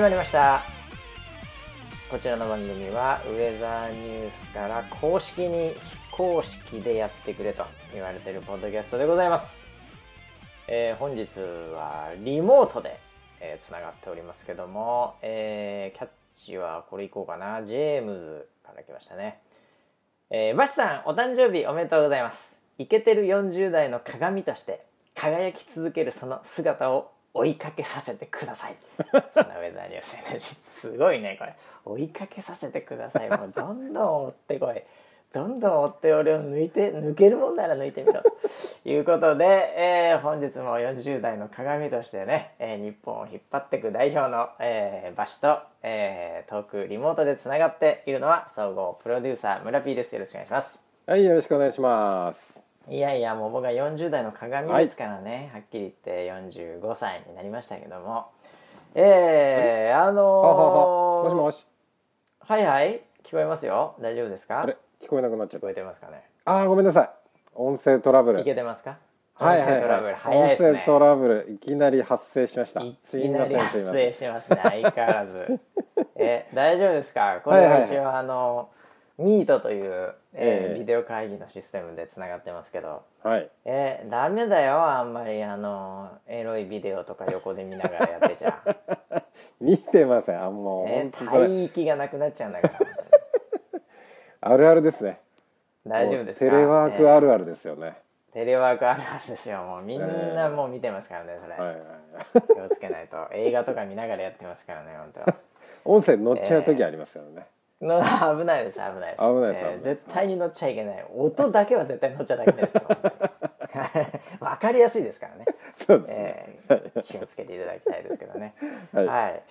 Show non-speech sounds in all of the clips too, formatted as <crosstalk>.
始まりました。こちらの番組はウェザーニュースから公式に非公式でやってくれと言われてるポッドキャストでございます、えー本日はリモートでえーつながっておりますけども、えーキャッチはこれいこうかな。ジェームズから来ましたね。えーバシさんお誕生日おめでとうございます。イケてる40代の鏡として輝き続けるその姿を追いかけさせてください。<laughs> そんなウェザーニュース NG すごいねこれ。追いかけさせてください。もうどんどん追ってこい。<laughs> どんどん追って俺を抜いて抜けるもんなら抜いてみろ。と <laughs> いうことで、えー本日も40代の鏡としてね、えー日本を引っ張っていく代表の、えー、バシと、えートークリモートでつながっているのは総合プロデューサー村 P です。よろしくお願いします。はい、よろしくお願いします。いやいやもう僕は40代の鏡ですからね、はっきり言って45歳になりましたけども。えー、あのー、ははは、もしもし。はいはい。聞こえますよ。大丈夫ですか？あれ、聞こえなくなっちゃった。聞こ。えてますかね？あー、ごめんなさい。音声トラブル。いけてますか？はいはい音声トラブル。はい。早いですね。音声トラブル、いきなり発生しました。い。すいません、きなり発。生してますね。相変わらず。え大丈夫ですか？これは一応あのミートという、えーええビデオ会議のシステムでつながってますけどはい。えー、ダメだよあんまりあのエロいビデオとか横で見ながらやってちゃ、<laughs> 見てません。あ、もう、え本当それ、帯域がなくなっちゃうんだから <laughs> あるあるですね。大丈夫ですテレワークえあるあるですよね。ーテレワークあるあるですよもうみんなもう見てますからねそれ、はいはいはい。気をつけないと映画とか見ながらやってますからね本当 <laughs> 音声乗っちゃう時ありますよね。の危ないです危ないです。危ないです危ないです。絶対に乗っちゃいけない。音だけは絶対乗っちゃダメです。よ <laughs> わかりやすいですからね、<laughs> そうですね。えー気をつけていただきたいですけどね。<laughs> はい。はい、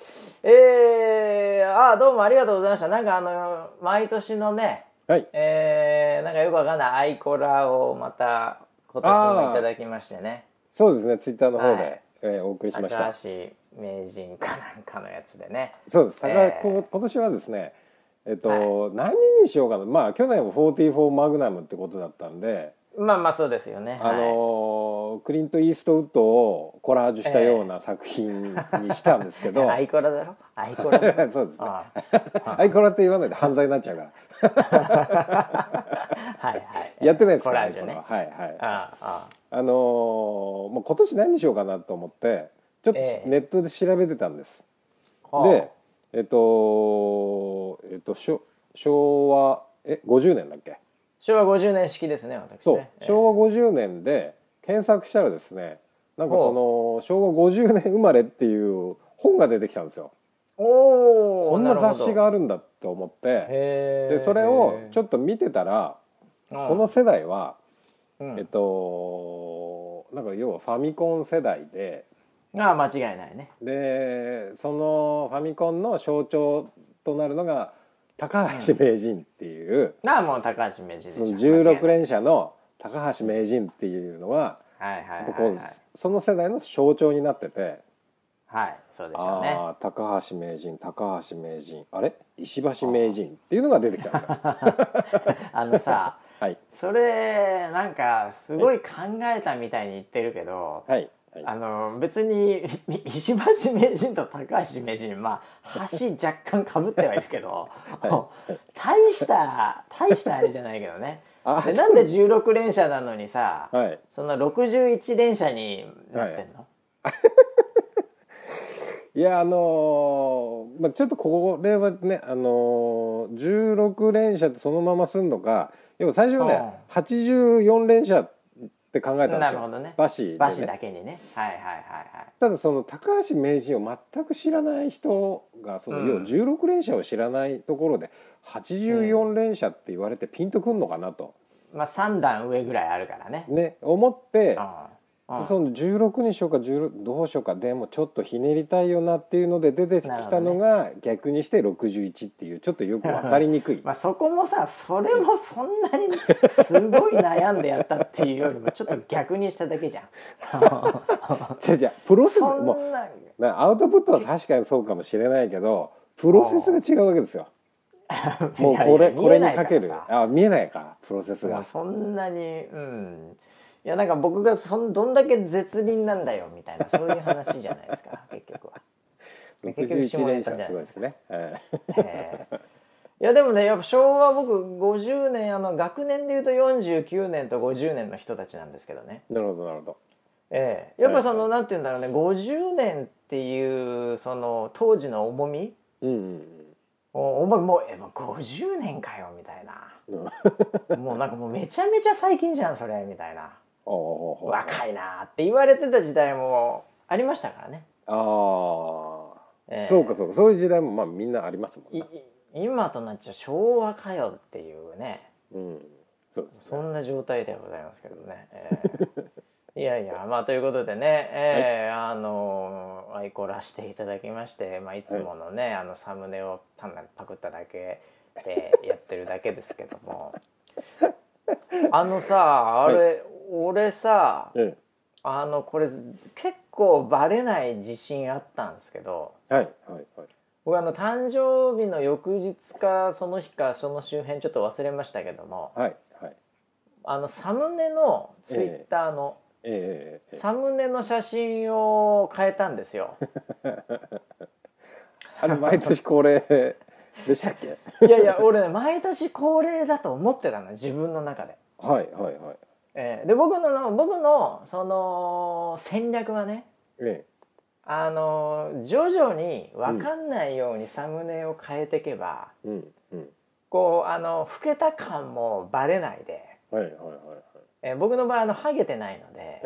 えー、あどうもありがとうございました。なんかあの毎年のねはい。えー、なんかよくわかんないアイコラをまた今年もいただきましてね。そうですね、ツイッターの方はい。で、えーお送りしました。新。しい名人かなんかのやつでね。そうです。高えー。こ今年はですね、えっと、は何にしようかな。まあ去年も44マグナムってことだったんで、まあまあそうですよね。あのークリント・イーストウッドをコラージュしたような作品にしたんですけど、<laughs> アイコラだろ？アイコラ <laughs> そうですね。あ <laughs> アイコラって言わないで犯罪になっちゃうから。はいはい。やってないですコか？らラージュね。はいはい。あああのーもう今年何にしようかなと思って、ちょっとええ。ネットで調べてたんです。ああで、えっと、えっと、昭和、え、50年だっけ？昭和50年式ですね私ね。そう、ええ昭和50年で検索したらですねなんかその昭和50年生まれっていう本が出てきたんですよ。おおこんな雑誌があるんだと思ってででそれをちょょっと見てたらっその世代は、うん。えっとなんか要はファミコン世代でああ間違いないね。でそのファミコンの象徴となるのが高橋名人っていう、ああもう高橋名人でしょ。その16連射の高橋名人っていうのはその世代の象徴になってて、はいそうでしょうね。高橋名人高橋名人。あれ？石橋名人っていうのが出てきたんですよ。<laughs> あのさはい。それなんかすごい考えたみたいに言ってるけど、はいはい。あの別に石橋名人と高橋名人まあ橋若干かぶってはいるけど、<laughs> 大した大したあれじゃないけどね。あでなんで16連射なのにさ、はい。その61連射になってんの、い。<laughs> やあのーまあちょっとこれはねあのー、16連射ってそのまますんのか要は最初はね84連射って考えたんですよ。なるほどね。バシでね。バシだけにね。はいはいはいはい。ただその高橋名人を全く知らない人がその、うん。要は16連射を知らないところで84連射って言われてピンとくんのかなと、まあ3段上ぐらいあるからね。ね思ってうその16にしようか16どうしようかでもちょっとひねりたいよなっていうので出てきたのが逆にして61っていうちょっとよく分かりにくい。<laughs> まあそこもさそれもそんなにすごい悩んでやったっていうよりもちょっと逆にしただけじゃん。<laughs> じゃじゃプロセスそもうなアウトプットは確かにそうかもしれないけどプロセスが違うわけですよ。もうこれこれにかける。あ見えないかプロセスが。まあそんなにうんいやなんか僕がそんどんだけ絶倫なんだよみたいなそういう話じゃないですか <laughs> 結局はプ結局下ネタじゃないですね。はいええいやでもねやっぱ昭和僕50年あの学年でいうと49年と50年の人たちなんですけどねなるほどなるほど。ええやっぱその、はいなんて言うんだろうね50年っていうその当時の重みうんうんおお前もうえもう50年かよみたいなうん。もうなんかもうめちゃめちゃ最近じゃんそれみたいな。若いなって言われてた時代もありましたからね、ああ。ええそうかそうかそういう時代もまあみんなありますもんいね。い今となっちゃ昭和かよっていうねうん。そうですね。そんな状態ではございますけどね。ええ <laughs> いやいやまあということでね、ええあの愛こらしていただきまして、まあ、いつものね、あのサムネを単なるパクっただけでやってるだけですけども <laughs> あのさあれ、俺さえあのこれ結構バレない自信あったんですけどえ。はいはいはい。僕あの誕生日の翌日かその日かその周辺ちょっと忘れましたけどもはいはい。あのサムネのツイッターの、ええええ。サムネの写真を変えたんですよ。<laughs> あれ毎年恒例でしたっけ？<laughs> いやいや俺ね毎年恒例だと思ってたの自分の中で。はいはいはい。えーで僕の僕のその戦略はねえあの徐々に分かんないようにサムネを変えていけば、え。うんうん。こうあの老けた感もバレないで、はいはいはいはい。えー僕の場合あのハゲてないので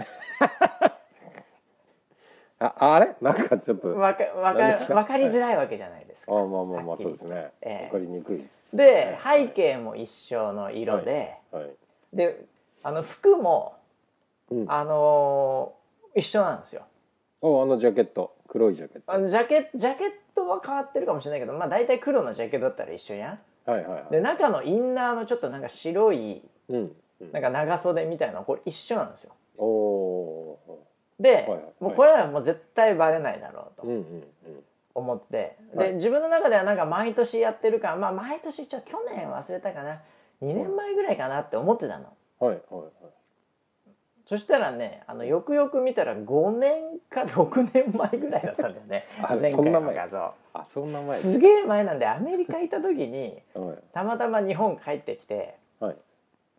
ああれ？なんかちょっと。あわかわかか？分かりづらいわけじゃないですか。まあまあまあはっきりそうですね。ええわかりにくいです。で背景も一緒の色で、はい。であの服も、うん。あのー一緒なんですよ。おあのジャケット。黒いジャケット。あのジャケジャケットは変わってるかもしれないけどまあ大体黒のジャケットだったら一緒やん。はいはいはい。で中のインナーのちょっとなんか白いうん。うん。なんか長袖みたいなのこれ一緒なんですよ。おおで、はいはい。もうこれはもう絶対バレないだろうー。うんとうんうん。思って、はい。で自分の中ではなんか毎年やってるからまあ毎年ちょ去年忘れたかな。2年前ぐらいかなって思ってたのはいはいはい。そしたらねあのよくよく見たら5年か6年前ぐらいだったんだよね。<laughs> あ前回そんな前。の画像。あそんな前。すげえ前なんでアメリカ行った時に <laughs> はい。たまたま日本帰ってきてはい。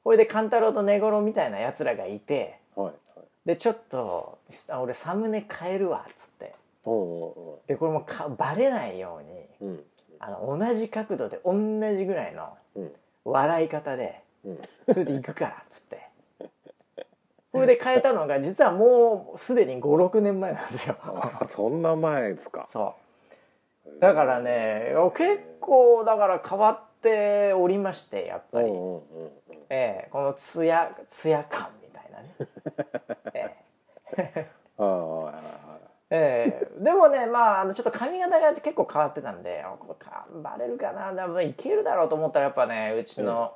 これで勘太郎と寝頃みたいなやつらがいてはいはい。でちょっとあ俺サムネ変えるわっつって。おおでこれもかバレないようにーうん。あの同じ角度で同じぐらいのうん。笑い方でうん。それで行くからっつって。これで変えたのが実はもうすでに56年前なんですよ。あそんな前ですか。そう。だからね結構だから変わっておりましてやっぱり、うんうんうんうん。ええこのツヤツヤ感みたいなね、ええ。でもねまああのちょっと髪型が結構変わってたんであこれかバレるかな。でもいけるだろうと思ったらやっぱねうちの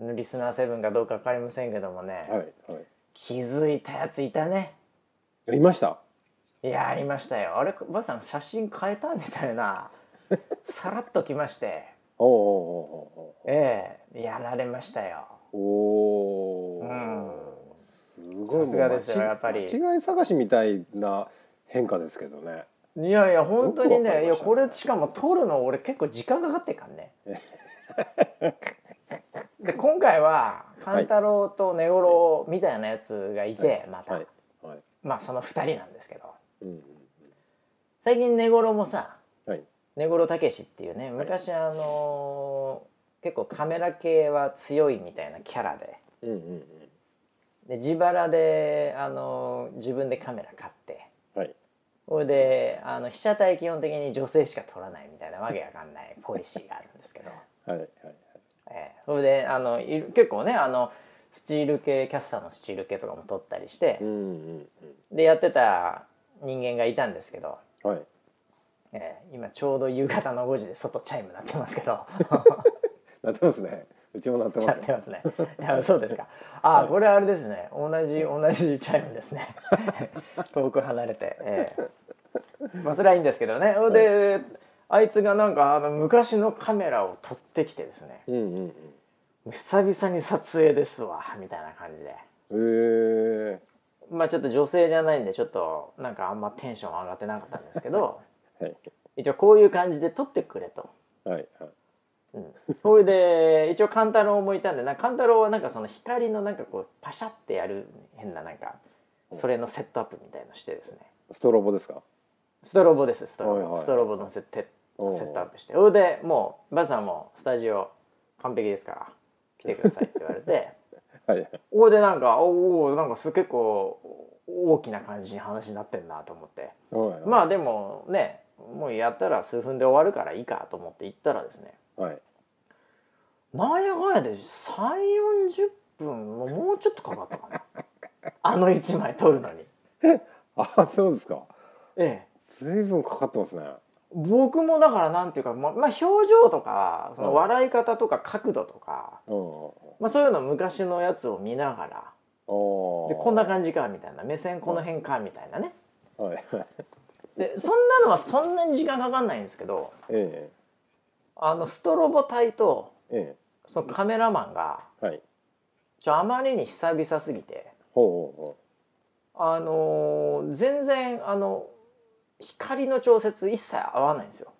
リスナー7かどうか分かりませんけどもね、はいは気づいたやついたね。い。いました？いやありましたよ。あればあさん写真変えたみたいな。<laughs> さらっときまして。おおええやられましたよ。おおおお。うん。すごいさすがですよやっぱり。間違い探しみたいな変化ですけどね。いやいや本当によくわかね。いやこれしかも撮るの俺結構時間かかってっからね <laughs> で今回は勘太郎と寝頃みたいなやつがいて、また、はい。はい。まあその2人なんですけど。うん。うん最近寝頃もさはい。寝頃たけしっていうね昔あのー結構カメラ系は強いみたいなキャラで。うんうんうん。で自腹で、あのー自分でカメラ買って。はい。それであの被写体基本的に女性しか撮らないみたいなわけわかんないポリシーがあるんですけど、はいはいえーそれであのい結構ねあのスチール系キャスターのスチール系とかも撮ったりしてうんうんでやってた人間がいたんですけど、うん。はい。えー今ちょうど夕方の5時で外チャイム鳴ってますけど。<laughs> なってますね。うちもなってます鳴ってますね。いやそうですか。ああこれあれですね。同じ同じチャイムですね。<laughs> 遠く離れて、えー。まあそれはいいんですけどね。で、あいつがなんかあの昔のカメラを撮ってきてですね。うんうんうん。久々に撮影ですわみたいな感じで。へえまあちょっと女性じゃないんでちょっとなんかあんまテンション上がってなかったんですけど <laughs> はい。一応こういう感じで撮ってくれと。はいはい。うん、それで一応勘太郎もいたんでなんか勘太郎はなんかその光のなんかこうパシャってやる変ななんかそれのセットアップみたいのしてですね。ストロボですか？ストロボですストロボ、はいはい。ストロボのセッセットアップして。それでもうバスさんもスタジオ完璧ですから来てくださいって言われて。<laughs> はい。はいそれでなんかおおなんかす結構大きな感じに話になってんなと思って。はいまあでもねもうやったら数分で終わるからいいかと思って行ったらですね。はい。なんやかんやで3 4 0分ももうちょっとかかったかな。あの1枚撮るのに。<laughs> あそうですか。ええ。随分かかってますね僕もだからなんていうかままあ表情とかその笑い方とか角度とか、うん。まあ、そういうの昔のやつを見ながらおでこんな感じかみたいな目線この辺かみたいなね。でそんなのはそんなに時間かかんないんですけどえあのストロボ隊とええ。そのカメラマンがえはい。ちょあまりに久々すぎてほうほあのー全然あの光の調節一切合わないんですよ。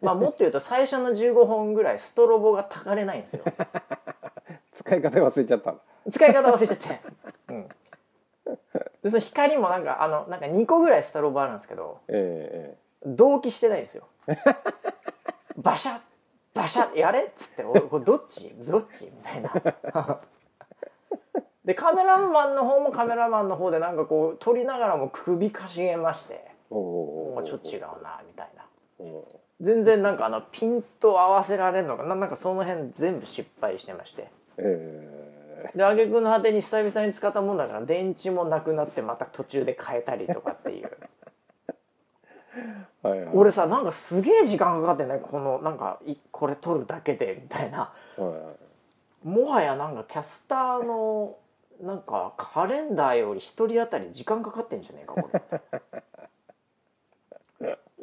まあもっと言うと最初の15本ぐらいストロボがたかれないんですよ。う <laughs> 使い方忘れちゃった使い方忘れちゃって。<laughs> うん。でその光もなんかあのなんか2個ぐらいストロボあるんですけどええ同期してないんですよ。<laughs> バシャッバシャッやれっつって俺これどっち？どっち？みたいな。でカメラマンの方もカメラマンの方でなんかこう撮りながらも首かしげましてちょっと違うなみたいな。うん。全然なんかあのピント合わせられるのか。ななんかその辺全部失敗してまして。えで挙句の果てに久々に使ったもんだから電池もなくなってまた途中で変えたりとかっていう。え <laughs> はいはい。俺さなんかすげえ時間かかってねこのなんかいこれ撮るだけでみたいな。はいはい。もはやなんかキャスターのなんかカレンダーより一人当たり時間かかってんじゃねえかこれ <laughs>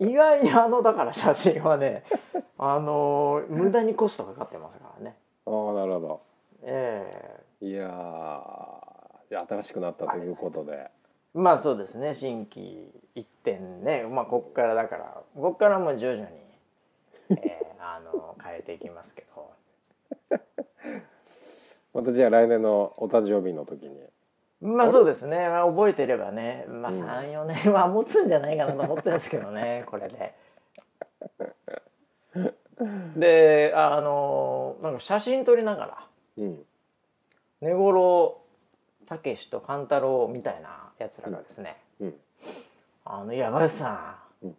意外にあのだから写真はね <laughs> あの無駄にコストかかってますからね。ああなるほど。ええ。いやーじゃあ新しくなったということで。まあそうですね新規一点ね。まあこっからだからこっからもう徐々に、えー <laughs> あの変えていきますけど。<laughs> またじゃあ来年のお誕生日の時にまあそうですね、まあ、覚えてればね、まあ、34年は持つんじゃないかなと思ってるんですけどね。<laughs> これで。であのなんか写真撮りながらうん。根頃たけしと勘太郎みたいなやつらがですね。うん「あの山内さん、うん。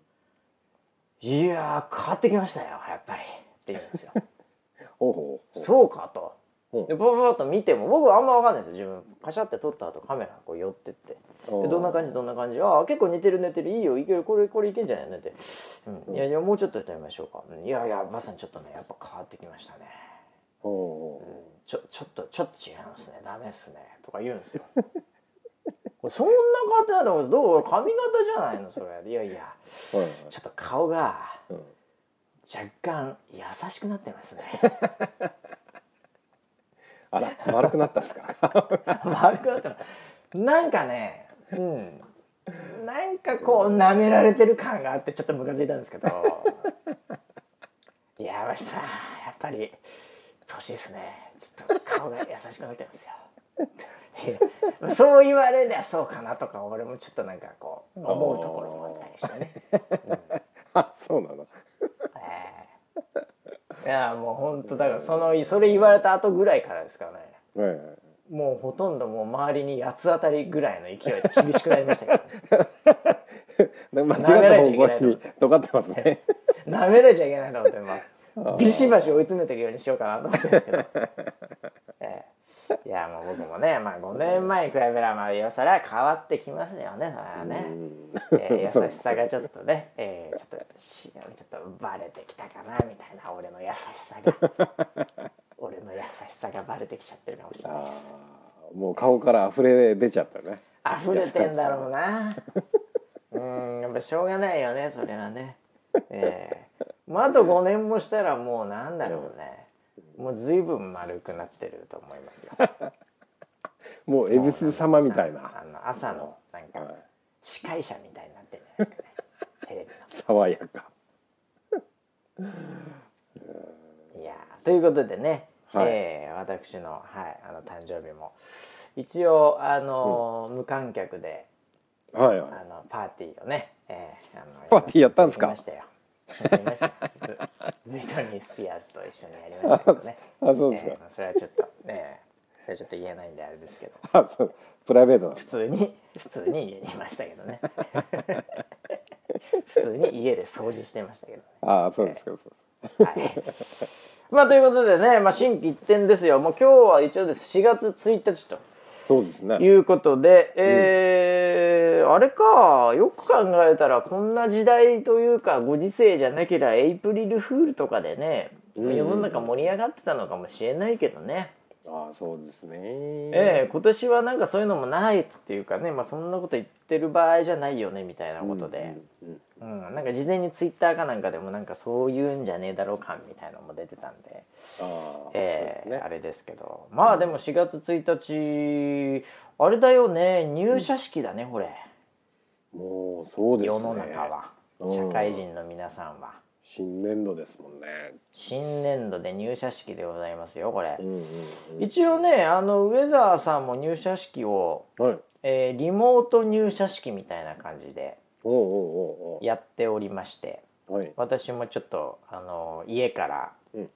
いやー変わってきましたよやっぱり」って言うんですよ。<laughs> ほうほう。そうかと。うん。でパパと見ても僕はあんま分かんないですよ。自分パシャって撮った後カメラこう寄ってって。どんな感じどんな感じああ結構似てる似てる。いいよいけるこれこれいけんじゃない？のって、うん、いやいやもうちょっとやってみましょうか。うん。いやいやまさにちょっとねやっぱ変わってきましたね。ほうほちょちょっとちょっと違いますね。ダメっすね。とか言うんですよ。<laughs> これそんな変わってないと思うんです。どう？髪型じゃないの？それ。いやいや。ちょっと顔がうん。若干優しくなってますねあら丸くなったんですか？丸くなった。らなんかねうん。なんかこう舐められてる感があってちょっとムカついたんですけど。<laughs> いやわしさんやっぱり年ですね。ちょっと顔が優しくなってますよ。そう言われりゃそうかなとか俺もちょっとなんかこう思うところもあったりしてね、<laughs> あそうなの。ええいやもう本当だからそのそれ言われた後ぐらいからですからね。はいはいもうほとんどもう周りに八つ当たりぐらいの勢いで厳しくなりましたけど、<laughs> 間違った方向に尖って。ますね。<laughs> なめられちゃいけないと思って、まあ、ビシバシ追い詰めていくようにしようかなと思ってるんですけど、<laughs> ええいやもう僕もね、まあ、5年前に比べればまあそれは変わってきますよねそれはね、えー <laughs> 優しさがちょっとね、えーちょっとしちょっとバレてきたかなみたいな俺の優しさが。<laughs> 俺の優しさがバレてきちゃってるかもしれないです。あーもう顔から溢れ出ちゃったね。溢れてんだろうな。<laughs> うんやっぱしょうがないよねそれはね。ええもうあと5年もしたらもうなんだろうねもう随分丸くなってると思いますよ。<laughs> もう恵比寿様みたいな。あの朝のなんかはい。司会者みたいになってるんじゃないですかね。<laughs> テレビの。爽やか。<laughs> いやーということでね、はい。えー私の,、はい、あの誕生日も一応あのー無観客ではいはい。あのパーティーをね、えー、あのパーティーやったんですか？ましたよブブリトニー・スピアーズと一緒にやりましたけどね。あそうですか。えーそれはちょっとねそれはちょっと言えないんであれですけど。あそう。プライベート普通に普通に家にいましたけどね。<laughs> 普通に家で掃除してましたけどね。あそうですかそうです。はい。まあということでね、まあ心機一転ですよ。もう今日は一応です。4月1日と。そうですね。いうことで、えーあれか、よく考えたらこんな時代というかご時世じゃなければエイプリルフールとかでね、ん。世の中盛り上がってたのかもしれないけどね。あそうですね。ええ今年はなんかそういうのもないっていうかね、まあ、そんなこと言ってる場合じゃないよねみたいなことで、うんうんうんなんか事前にツイッターかなんかでもなんかそういうんじゃねえだろう感みたいなのも出てたんで、ああえーそうですね。あれですけど。まあでも4月1日あれだよね入社式だね、これもうそうですね。世の中はうん。社会人の皆さんは。新年度ですもんね。新年度で入社式でございますよこれ、うんうんうん。一応ねあのウェザーさんも入社式を、はい。えーリモート入社式みたいな感じでやっておりまして私もちょっとあの家からうん。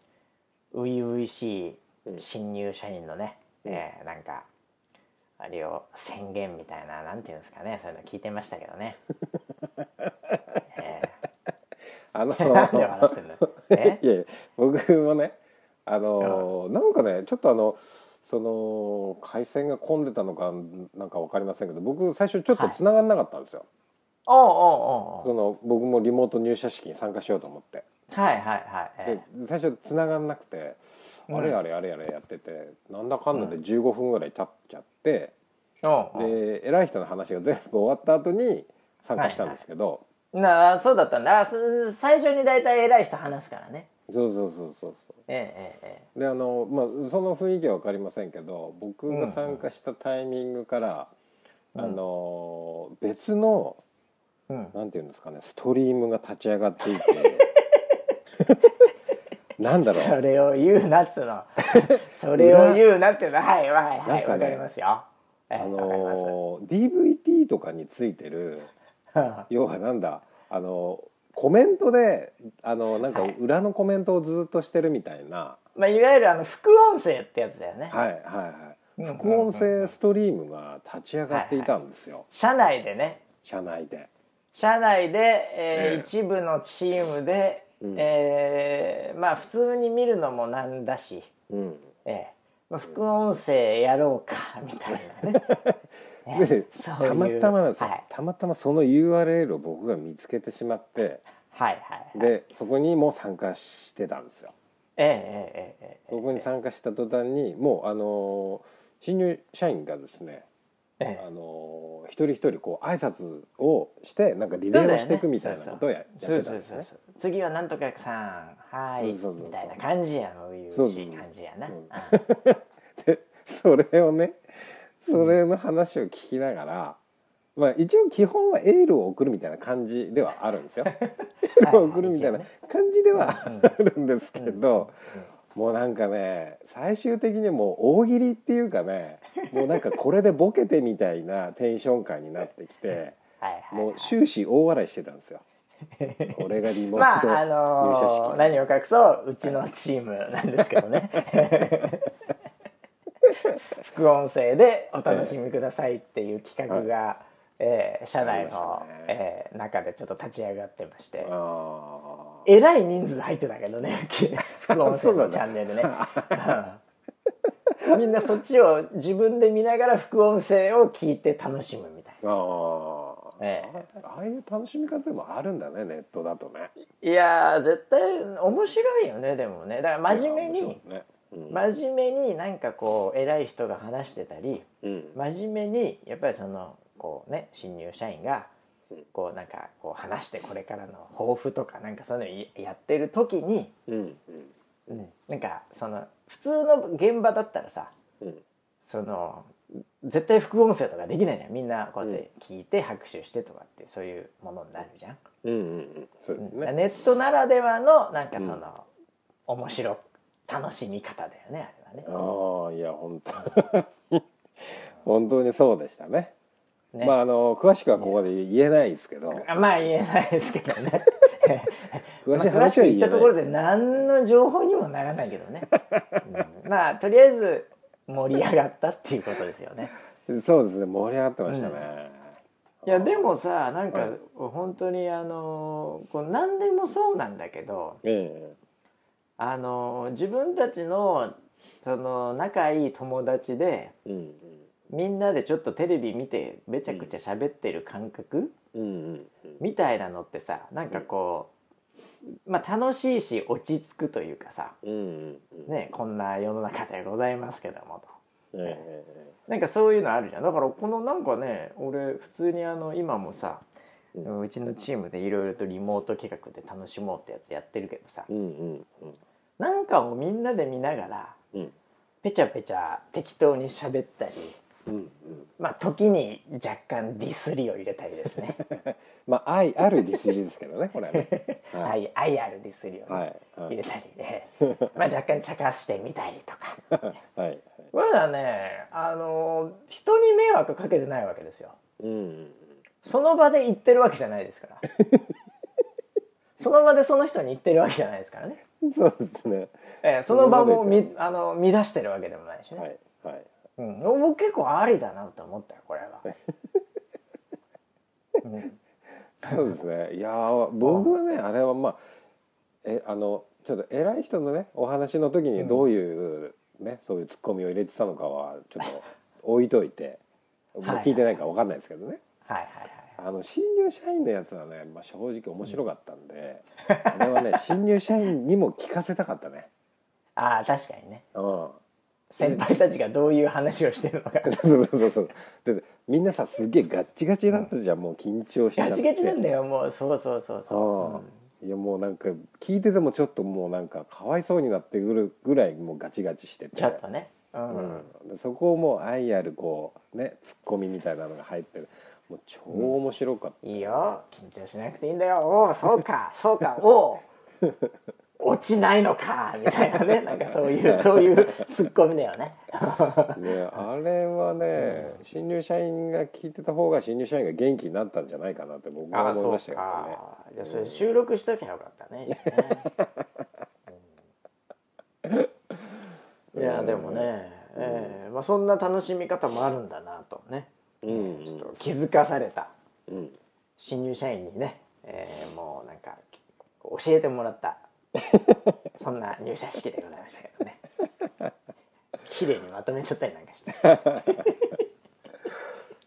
初々しいうん。新入社員のね、うん。えーなんかあれを宣言みたいななんていうんですかねそういうの聞いてましたけどね。え <laughs> あのー <laughs> なんで笑ってんの？え？いやいや僕もねあのなんかねちょっとあのその回線が混んでたのかなんか分かりませんけど僕最初ちょっと繋がんなかったんですよ、おうおうおうおう。その僕もリモート入社式に参加しようと思って。はいはいはい。えで最初繋がんなくて、うんあれあれあれあれやっててなんだかんだで15分ぐらい経っちゃって、で偉い人の話が全部終わった後に参加したんですけど、なあそうだったんだ。最初に大体偉い人話すからね。そうそうそうそうそう。えええええであのまあその雰囲気は分かりませんけど僕が参加したタイミングから、うんあの別のえうん。なんていうんですかねストリームが立ち上がっていて <laughs> なんだろそうれを言うなっつうの。<laughs> それを言うなっていうのははいはいはいわ、ねかりますよ。えあの DVD とかについてる要はなんだあのコメントであのなんかはい。裏のコメントをずっとしてるみたいな、まあ、いわゆるあの副音声ってやつだよね、はい、はいはい。うん。副音声ストリームが立ち上がっていたんですよ、社内でね。社内で。社内で、えーええ。一部のチームで、うん。えーまあ普通に見るのもなんだし、うん。ええまあ、副音声やろうかみたいなね。<laughs> ええでそういう。たまたまなんですよ、はい、たまたまその URL を僕が見つけてしまってはいはいはい。でそこにも参加してたんですよ。ええええええそこに参加した途端にもうあのー新入社員がですねええ。あのー一人一人こう挨拶をしてなんかリレーをしていくみたいなことをや,、そうやってたんですね。そうそうそう次はなんとかさん。はい。そうそうそうそう。みたいな感じやのいうそうそうそう感じやな、うんうん。<laughs> でそれをねそれの話を聞きながら、まあ一応基本はエールを送るみたいな感じではあるんですよ。<laughs> エールを送るみたいな感じではあるんですけど、もうなんかね最終的にもう大喜利っていうかねもうなんかこれでボケてみたいなテンション感になってきて <laughs> はいはいもう終始大笑いしてたんですよ。<laughs> 俺がリモートまああの入社式、ー何を隠そううちのチームなんですけどね。<laughs> 副音声でお楽しみくださいっていう企画が、えー社内のねえー中でちょっと立ち上がってまして。あえらい人数入ってたけどね <laughs> 副音声のチャンネルね、うん。みんなそっちを自分で見ながら副音声を聞いて楽しむみたいーあー。えああいう楽しみ方もあるんだねネットだとね。ないやー絶対面白いよねでもね。だから真面目にね。うん。真面目になんかこう偉い人が話してたりうん。真面目にやっぱりそのこうね新入社員がうん。こうなんかこう話してこれからの抱負とかなんかそういうのやってる時に、うんうん、なんかその普通の現場だったらさうん。うんその絶対副音声とかできないじゃん。みんなこうやって聞いて拍手してとかってそういうものになるじゃん。うんうんうん。ね、ネットならではのなんかその、面白楽しみ方だよねあれはね。ああいや本当 <laughs> 本当にそうでしたねね。まああの詳しくはここで言えないですけど。あまあ言えないですけどね。<laughs> 詳しい話は言えないところで何の情報にもならないけどね、うん。まあとりあえず盛り上がったっていうことですよね。そうですね盛り上がってましたね、いやでもさなんかはい。本当にあのこう何でもそうなんだけどえあの自分たちのその仲いい友達でえうんみんなでちょっとテレビ見てべちゃくちゃ喋ってる感覚、うんうんうん。みたいなのってさなんかこう、まあ楽しいし落ち着くというかさうんうんうん。ねこんな世の中でございますけどもと。ええなんかそういうのあるじゃん。だからこのなんかね俺普通にあの今もさ、ううちのチームでいろいろとリモート企画で楽しもうってやつやってるけどさうんうんうん。なんかをみんなで見ながらうん。ペチャペチャ適当に喋ったりうんうん。まあ時に若干ディスりを入れたりですね。<laughs> まあ愛あるディスりですけどねこれはね。<laughs> は愛愛あるディスりをね、はいはい入れたりね。<laughs> まあ若干茶化してみたりとか。はい。まだねあの人に迷惑かけてないわけですよ。うん。うんその場で言ってるわけじゃないですから。その場でその人に言ってるわけじゃないですからね、うんそうですね。ええその場もみあの乱してるわけでもないしね、はい。はいうん、僕結構ありだなと思ったよこれは、<laughs> うん。そうですね。いやー僕はねあれはまあえあのちょっと偉い人のねお話の時にどういうね、そういうツッコミを入れてたのかはちょっと置いといて <laughs> 聞いてないから分かんないですけどね。はいはいはいあの新入社員のやつはね、まあ、正直面白かったんで、あれはね新入社員にも聞かせたかったね。<laughs> ああ確かにね。うん先輩たちがどういう話をしてるのか。<laughs> そうそうそうそう。でみんなさすげえガッチガチだったじゃんもう緊張しちゃって。ガチガチなんだよもう。そうそうそうそう、うん。いやもうなんか聞いててもちょっともうなんかかわいそうになってくるぐらいもうガチガチしてて。ちょっとね。うん、うん、でそこをもう愛あるこうねツッコミみたいなのが入ってる。もう超面白かった、いいよ。緊張しなくていいんだよ。おおそうかそうか。<laughs> おお落ちないのかみたいなねなんかそういう <laughs> そういうツッコミだよね。ね、あれはね、新入社員が聞いてた方が新入社員が元気になったんじゃないかなって僕は思いましたけどね。か。じゃあそれ収録しときゃよかったね <laughs> うんいやでもね、えーまあ、そんな楽しみ方もあるんだなとね。うん。ちょっと気づかされた。うん。新入社員にね、えーもうなんか教えてもらった <laughs> そんな入社式でございましたけどね。綺麗にまとめちゃったりなんかして。<laughs>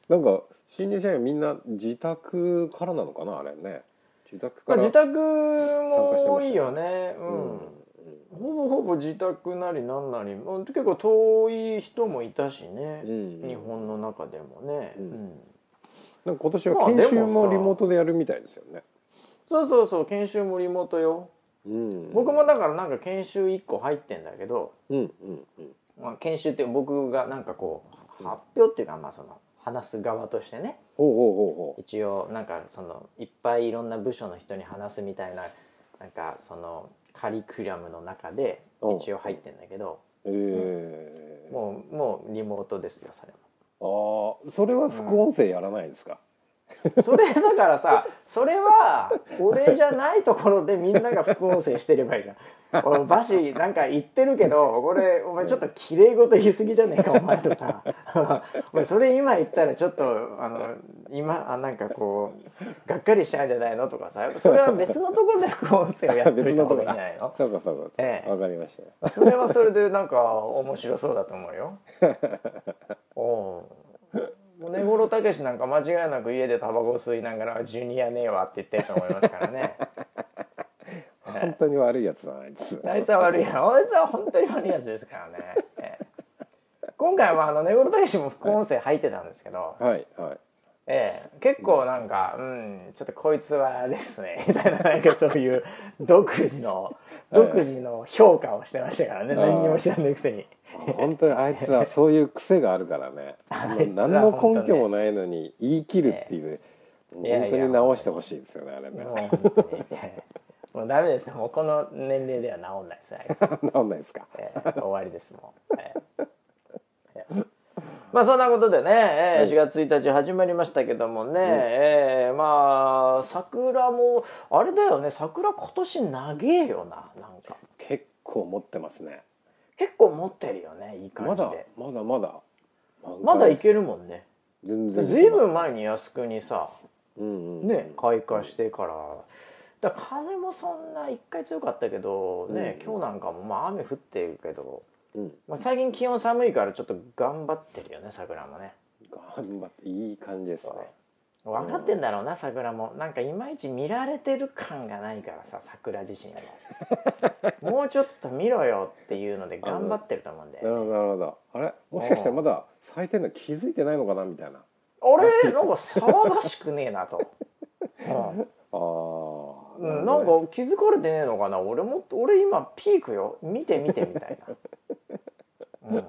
なんか新入社員みんな自宅からなのかなあれね。自宅から。まあ自宅も多いよね。う、うん。ん。ほぼほぼ自宅なりなんなり。まあ結構遠い人もいたしね、うん。日本の中でもね、うん。うん。なんか今年は研修もリモートでやるみたいですよね。そうそうそう。研修もリモートようん。僕もだからなんか研修1個入ってんだけど、うんうんうん。まあ、研修って僕がなんかこう発表っていうかまあその話す側としてね。一応なんかそのいっぱいいろんな部署の人に話すみたいななんかそのカリキュラムの中で一応入ってんだけどええもうもうリモートですよそれも。ああそれは副音声やらないんですか？<laughs> それだからさそれは俺じゃないところでみんなが副音声してればいいじゃん。<laughs> 俺バシなんか言ってるけどこれお前ちょっと綺麗事言い過ぎじゃねえかお前とか <laughs> お前それ今言ったらちょっとあの今あなんかこうがっかりしちゃうんじゃないのとかさそれは別のところで副音声をやっといた方がいいんじゃないのそうかそうか。わ、ええかりました。それはそれでなんか面白そうだと思うよ。お根室たけしなんか間違いなく家でタバコ吸いながら「ジュニアねえわ」って言ってると思いますからね。<laughs> 本当に悪いやつだなあいつ。あいつは悪いやあいつは本当に悪いやつですからね。ええ今回はあの根室たけしも副音声入ってたんですけど、はいはい。ええ、結構なんか、うん、ちょっとこいつはですね、<laughs> みたいな、なんかそういう独自の、独自の評価をしてましたからね、あー何にも知らないくせに。<laughs> 本当にあいつはそういう癖があるからね。<laughs> 何の根拠もないのに言い切るっていう。本いやいや。当に直してほしいですよねあれね。もうダメです。もうこの年齢では治んないですあいつ。<laughs> 治んないですか？えー終わりですもん、えーえーまあそんなことでね、えー4月1日始まりましたけどもね、えーまあ桜もあれだよね桜今年長えよななんか。結構持ってますね結構持ってるよねいい感まだじで。まだまだまだ。いけるもんね。全然。ずいぶん前に靖国さうんうん。ね開花してから。だから風もそんな一回強かったけどね、うん。今日なんかもまあ雨降ってるけど、うん。まあ、最近気温寒いからちょっと頑張ってるよね桜もね。頑張っていい感じですね分かってんだろうな桜も。なんかいまいち見られてる感がないからさ桜自身も。<laughs> もうちょっと見ろよっていうので頑張ってると思うんだなるほどなるほど。あれ？もしかしてまだ咲いてんの気づいてないのかなみたいな。あれ？なんか騒がしくねえなと、うん。ああ、うん、なんか気づかれてねえのかな。俺も俺今ピークよ。見て見てみたいな、<laughs> うん、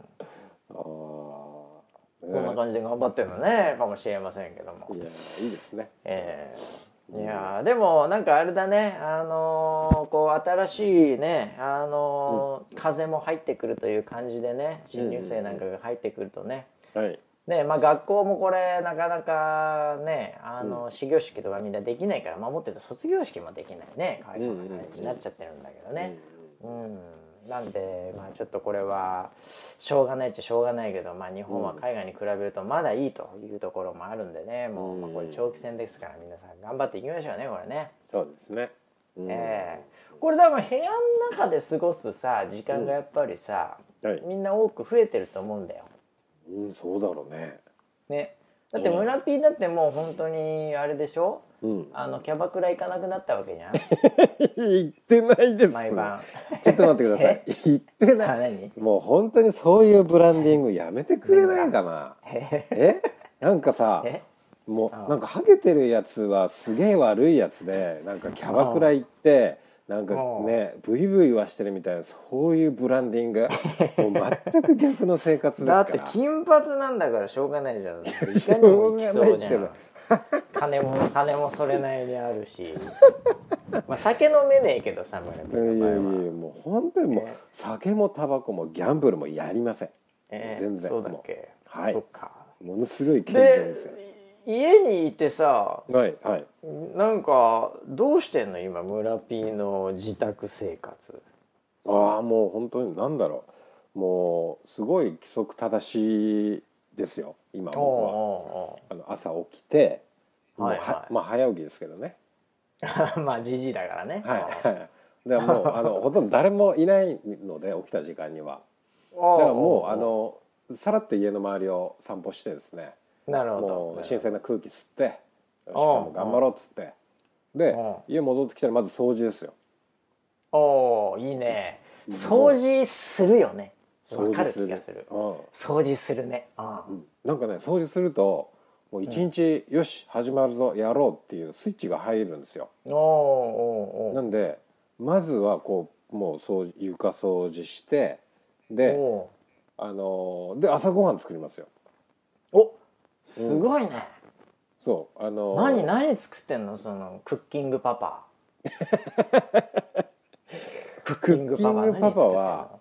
そんな感じで頑張ってるのねかもしれませんけども。いやいいですね。えーいやーでもなんかあれだねあのーこう新しいねあのー風も入ってくるという感じでね新入生なんかが入ってくるとね。はい。ねまあ学校もこれなかなかねあの始業式とかみんなできないから守ってて卒業式もできないねかわいそうな感じになっちゃってるんだけどね。うん、なんでまあちょっとこれはしょうがないっちゃしょうがないけど、まあ、日本は海外に比べるとまだいいというところもあるんでねもう、まあ、これ長期戦ですから皆さん頑張っていきましょうねこれね。そうですね、うん。ええ。これだから部屋の中で過ごすさ時間がやっぱりさ、はい、みんな多く増えてると思うんだよ。うん、そうだろうね。ね、だって村 P だってもう本当にあれでしょ？うん。あのキャバクラ行かなくなったわけじゃん。<laughs> 言ってないです毎晩。ちょっと待ってください。<laughs> 言ってあない。何？もう本当にそういうブランディングやめてくれないかな。ええ？なんかさえ？もうなんかハゲてるやつはすげえ悪いやつでなんかキャバクラ行ってなんかねブイブイはしてるみたいなそういうブランディング。もう全く逆の生活ですだから。って金髪なんだからしょうがないじゃん。<laughs> いかにもいそう。<laughs> 金も金もそれなりにあるし。まあ酒飲めねえけどさ村い P やいやいや。もう本当にもうね酒もタバコもギャンブルもやりませんえー全然そうだっけ。はいそっか。ものすごい健全でですよ家にいてさはいはいなんかどうしてんの？今村 P の自宅生活。ああもう本当に何だろうもうすごい規則正しいですよ今僕は。あの朝起きて、はいはい。まあ早起きですけどね。<laughs> まあじじいだからね。はいはい。だからもうあのほとんど誰もいないので起きた時間には。だだからもうあのさらっと家の周りを散歩してですね。なるほど。もう新鮮な空気吸ってよしうん今日も頑張ろうっつって。でうん。家戻ってきたらまず掃除ですよ。おおいいね。掃除するよねわかる掃除する気がする。うん。掃除するね。あうん。なんかね掃除するともう一日、よし始まるぞやろうっていうスイッチが入るんですよ。なんでまずはこうもう掃除床掃除しておでおあのーで朝ごはん作りますよ。おすごいね、そうあのー何何作ってんの？そのクッキングパパ。ク <laughs> ックッキングパパは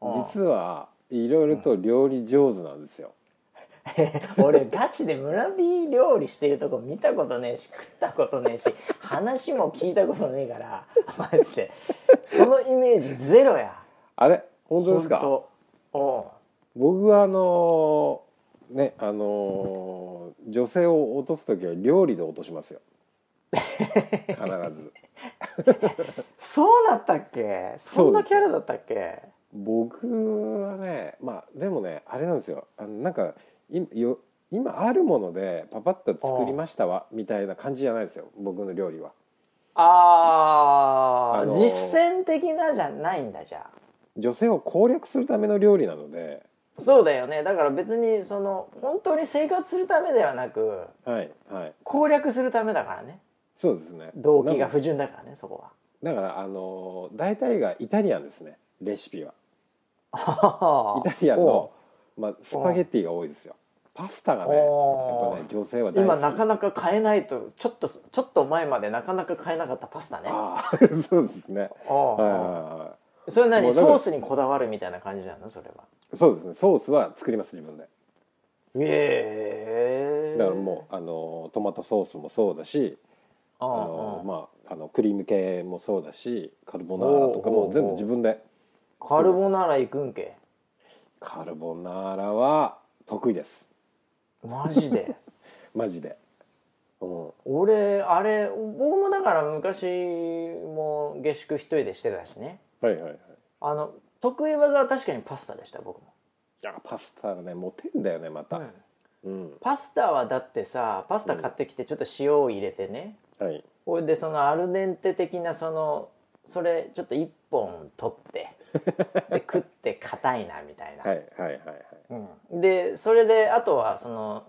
実はいろいろと料理上手なんですよ、<laughs> 俺ガチで村人料理してるとこ見たことねえし食ったことねえし話も聞いたことねえからマジで。そのイメージゼロや。あれ？本当ですか？僕はあのーねあのー女性を落とす時は料理で落としますよ。必ず。<laughs> そうだったっけ？そんなキャラだったっけ？僕はねまあでもねあれなんですよ。あのなんかいよ今あるものでパパッと作りましたわみたいな感じじゃないですよ。僕の料理は。あー、あのー。実践的なじゃないんだじゃあ。女性を攻略するための料理なので。そうだよね。だから別にその本当に生活するためではなくはいはい。攻略するためだからね。そうですね。動機がな不純だからねそこは。だからあのー大体がイタリアンですね。レシピはイイタリアンの、まあ、スパゲッティが多いですよ。パスタがねやっぱね女性は大好き。今なかなか買えないとちょっとちょっと前までなかなか買えなかったパスタね。<laughs> そうですね。はいそれ何ソースにこだわるみたいな感じなの？それは。いそうですね。ソースは作ります自分で。ええ。だからもうあのトマトソースもそうだしああのまああのクリーム系もそうだしカルボナーラとかも全部自分でカルボナーラ行くんけ？カルボナーラは得意です。マジで？<laughs> マジで。うん。俺あれ僕もだから昔も下宿一人でしてたしね。はいはいはい。あの得意技は確かにパスタでした僕も、いやパスタがねモテんだよねまた。うん。うん、パスタはだってさパスタ買ってきてちょっと塩を入れてね、はい。これでそのアルデンテ的なそのそれちょっと一本取って <laughs> で食って硬いなみたいな、はいはいはいはい。うん。でそれであとはその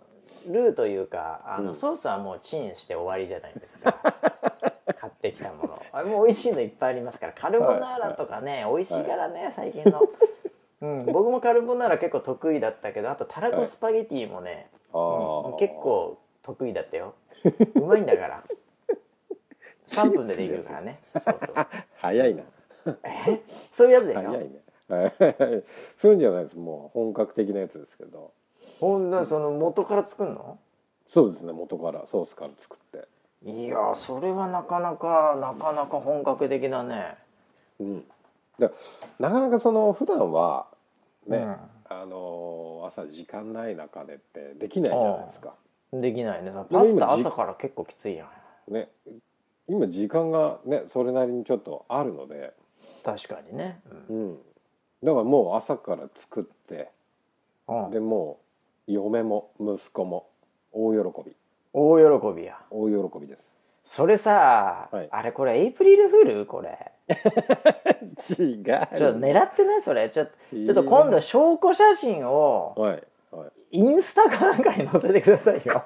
ルーというかあの、うん。ソースはもうチンして終わりじゃないですか。<laughs> 買ってきたもの。あもう美味しいのいっぱいありますから。カルボナーラとかね、美味しいからね最近の、うん、僕もカルボナーラ結構得意だったけどあとたらこスパゲティもね、うん。結構得意だったよ。<laughs> うまいんだから。3分でできるからね。そうそう。早いなえそういうやつでしょ？早いね。はい。そういうんじゃないです。もう本格的なやつですけど。ほんとその元から作るの？そうですね。元からソースから作って。いやそれはなかなかなかなか本格的だね。うん。だなかなかその普段はね、うん。あのー朝時間ない中でってできないじゃないですか。できないね。パスタ朝から結構きついやん。ね。今時間がねそれなりにちょっとあるので、確かにね、うん、だからもう朝から作ってうん。うんでもう嫁も息子も大喜び。大喜びや。大喜びです。それさ、はい。あれこれエイプリルフール？これ。<laughs> 違う。ちょっと狙ってないそれ。ちょっとちょっと今度証拠写真をはいはい。インスタかなんかに載せてくださいよ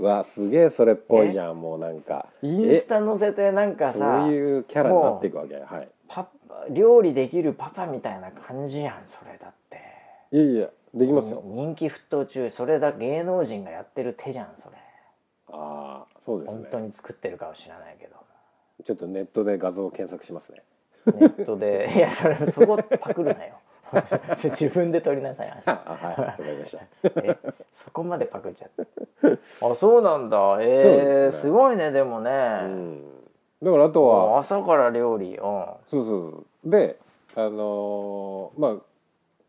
うわすげえそれっぽいじゃんもうなんか。インスタ載せてなんかえさそういうキャラになっていくわけ？はい。パパ料理できるパパみたいな感じやんそれだって。いやいやできますよ、人気沸騰中それだ芸能人がやってる手じゃんそれ。ああそうです本当ねに作ってるかは知らないけど。ちょっとネットで画像を検索しますね。ネットでいやそれそこパクるなよ <laughs> 自分で撮りなさい。あ <laughs> はいわかりました。えそこまでパクっちゃった。<laughs> あそうなんだ。えーそうですね。すごいねでもね、うん。だからあとは朝から料理。うん。そうそうそう。であのーまあ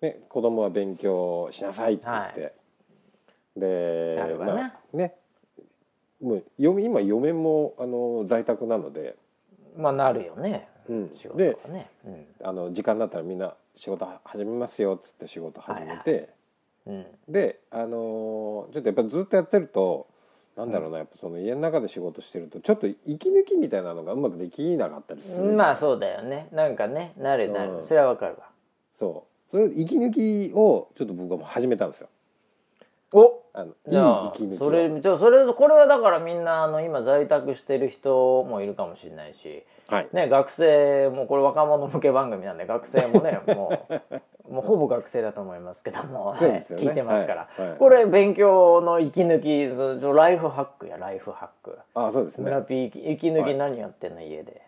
ね子供は勉強しなさいって言って、でなるわな。まあね。もう嫁今嫁もあの在宅なので、まあなるよね、うん。仕事でうん。あの時間になったらみんな仕事始めますよっつって仕事始めて、うん。であのーちょっとやっぱずっとやってるとなんだろうな、やっぱその家の中で仕事してるとちょっと息抜きみたいなのがうまくできなかったりするまあそうだよね。なんかねなるなる、うん。それはわかるわ。そう。それ息抜きをちょっと僕はもう始めたんですよ。お！あのじゃあいい息抜きを。それじゃあそれこれはだからみんなあの今在宅してる人もいるかもしれないし、はい。ね、学生もこれ若者向け番組なんで学生もね <laughs> もうもうほぼ学生だと思いますけども、ね。聞いてますから、はい。はい。これ勉強の息抜きそそライフハックやライフハック。あそうですね。村息息抜はい。き何やってんの家で、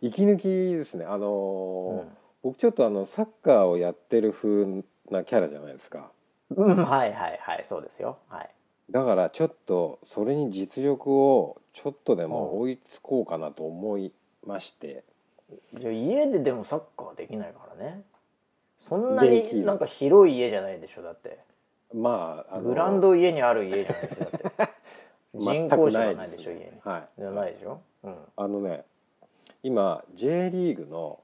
息抜きですね。あのーうん。僕ちょっとあのサッカーをやってる風なキャラじゃないですか。うん、はいはいはいそうですよ。はい。だからちょっとそれに実力をちょっとでも追いつこうかなと思いまして、じゃあ家ででもサッカーできないからね。そんなできる。になんか広い家じゃないでしょだって。まああのグラウンド家にある家じゃないでしょだって。<laughs> 人工芝ないでしょ家に。はい。じゃないでしょ？うん。あのね今 J リーグの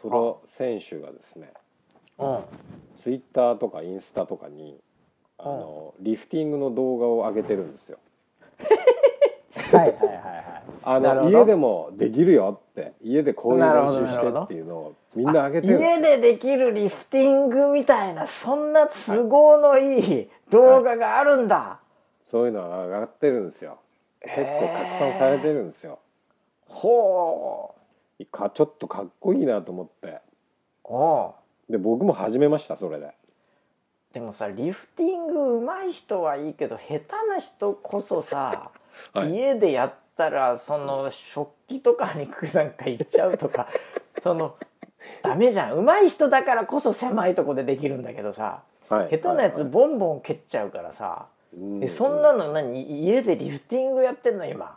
プロ選手がですねうん。ツイッターとかインスタとかにあのリフティングの動画を上げてるんですよ。はいはいはいはい。あの家でもできるよって。家でこういう練習してっていうのをみんな上げてる。家でできるリフティングみたいなそんな都合のいい動画があるんだ、そういうのが上がってるんですよ。結構拡散されてるんですよ。ほかちょっとかっこいいなと思って。うおで僕も始めましたそれで。でもさリフティング上手い人はいいけど下手な人こそさ、はい。家でやったらその食器とかになんかいっちゃうとか <laughs> そのダメじゃん。上手い人だからこそ狭いとこでできるんだけどさはい。下手なやつはいボンボン蹴っちゃうからさ、うん。えそんなの何？家でリフティングやってんの？今。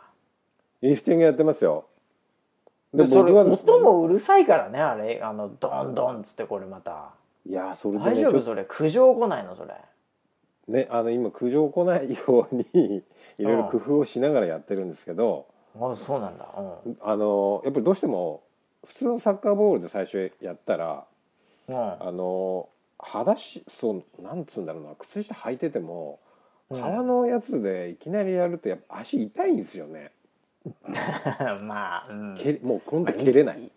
リフティングやってますよ。でそれ音もうるさいからねあれ。あのドンドンっつってこれまた。いやそれで大丈夫？それ。苦情来ないの？それ。ねあの今苦情来ないようにいろいろ工夫をしながらやってるんですけど、あそうなんだ。うん。あのやっぱりどうしても普通のサッカーボールで最初やったらうん。あの裸足そうなんつうんだろうな靴下履いててもうん。革のやつでいきなりやるとやっぱ足痛いんですよね、<laughs> まあ、うん、けもう今度蹴れない、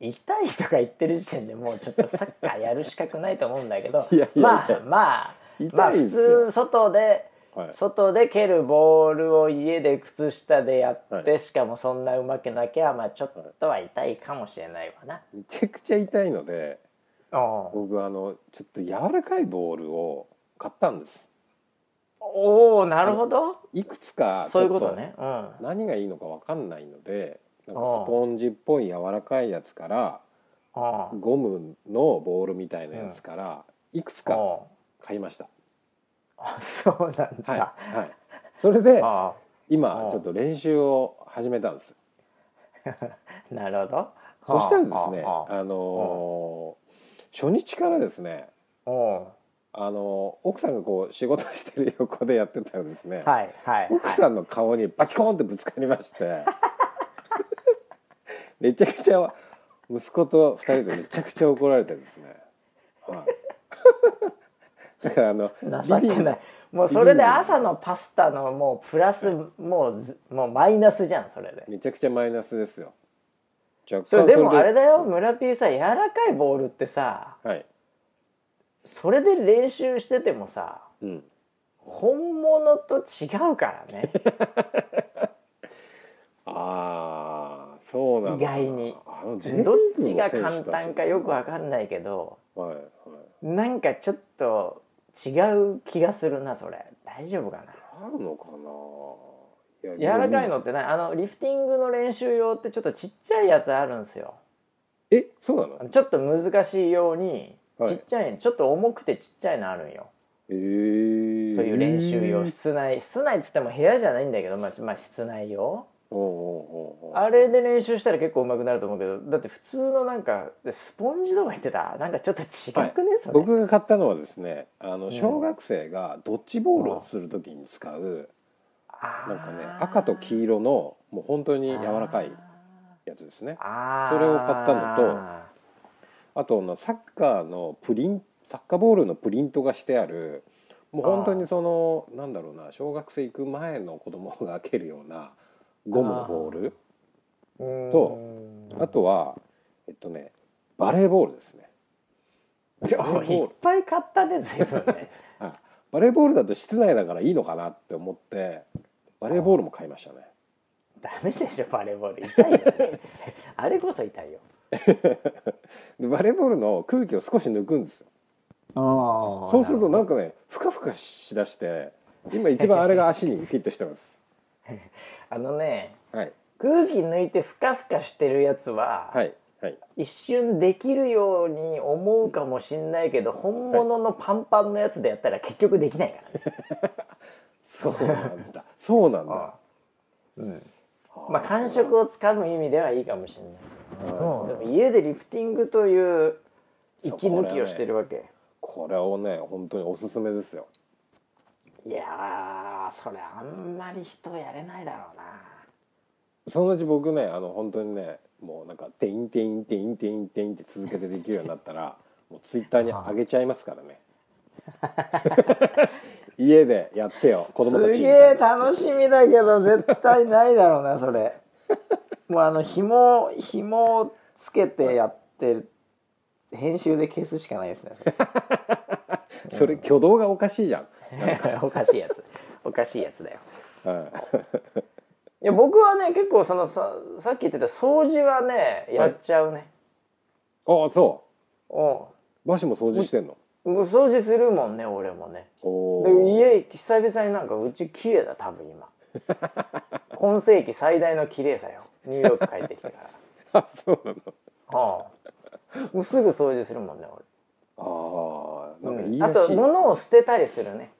痛いとか言ってる時点でもうちょっとサッカーやる資格ないと思うんだけど。<laughs> いやいやいや。まあまあまあ普通外ではい。外で蹴るボールを家で靴下でやって、はしかもそんなうまくなきゃまあちょっとは痛いかもしれないわな。めちゃくちゃ痛いのでお僕あのちょっと柔らかいボールを買ったんです。おーなるほど。いくつかちそういうことね。うん。何がいいのか分かんないのでなんかスポンジっぽい柔らかいやつからあゴムのボールみたいなやつからいくつかあ。買いました、あそうなんだ。はいはい。それで今ちょっと練習を始めたんです。あ <laughs> なるほど。そしたらですねあのー初日からですねあのー奥さんがこう仕事してる横でやってたらですね、はいはいはい。奥さんの顔にバチコーンってぶつかりまして。<laughs> めちゃくちゃ息子と二人でめちゃくちゃ怒られてですね、はい、だからあの情けない。もうそれで朝のパスタのもうプラスもうずもうマイナスじゃんそれで。めちゃくちゃマイナスですよ。それでもあれだだよ。村 P さ柔らかいボールってさはい、それで練習しててもさうん、本物と違うからね。<laughs> ああそうなん意だ外に。どっちが簡単かよくわかんないけどはいはい。なんかちょっと違う気がするなそれ。大丈夫かな？あるのかな？い柔らかいのってなあのリフティングの練習用ってちょっとちっちゃいやつあるんですよ。えそうなの？ちょっと難しいようにはい。ちっちゃい、ちょっと重くてちっちゃいのあるんよ。えー、そういう練習用。室内室内っつっても部屋じゃないんだけどまあ、まあ、室内用あれで練習したら結構上手くなると思うけどだって普通のなんかスポンジとか言ってた？なんかちょっと違くね、それ。僕が買ったのはですねあのん。小学生がドッジボールをするときに使うあーなんかね赤と黄色のもう本当に柔らかいやつですね。それを買ったのとあとのサッカーのプリンサッカーボールのプリントがしてあるもう本当にそのなんだろうな小学生行く前の子供が蹴るようなゴムのボール？とあとはえっとねバレーボールですね。いっぱい買ったね随分ね。<laughs> あバレーボールだと室内だからいいのかなって思ってバレーボールも買いましたね。ダメでしょバレーボール。痛いよね。<laughs> あれこそ痛いよ。でバレーボールの空気を少し抜くんですよ。あそうするとなんかねふかふかしだして今一番あれが足にフィットしてます <laughs> あのねはい。空気抜いてふかふかしてるやつは、はいはい。一瞬できるように思うかもしんないけど本物のパンパンのやつでやったら結局できないから。ね、<laughs> そうなんだ。そうなんだ。あうん。まあ感触をつかむ意味ではいいかもしれない。そうでも家でリフティングという息抜きをしてるわけ、これをね本当におすすめですよいやーそれあんまり人やれないだろうな。そのうち僕ねあの本当にねもうなんか「テインテインテインテインテイン」って続けてできるようになったら <laughs> もうツイッターに上げちゃいますからね。<laughs> 家でやってよ子供たちすげえ楽しみだけど絶対ないだろうなそれ。<laughs> もうあの紐紐をつけてやってる編集で消すしかないですねそれ挙動がおかしいじゃん、<laughs> おかしいやつ。おかしいやつだよ。はい。いや僕はね結構そのささっき言ってた掃除はねやっちゃうね、ああそおう。バシも掃除してんの？掃除するもんね俺もね。おでー家久々になんかうち綺麗だ多分今。<laughs> 今世紀最大の綺麗さよ。ニューヨーク帰ってきてか <laughs> あそうなの。らはあ。もうすぐ掃除するもんねああなんかいいらしいですと物を捨てたりするね。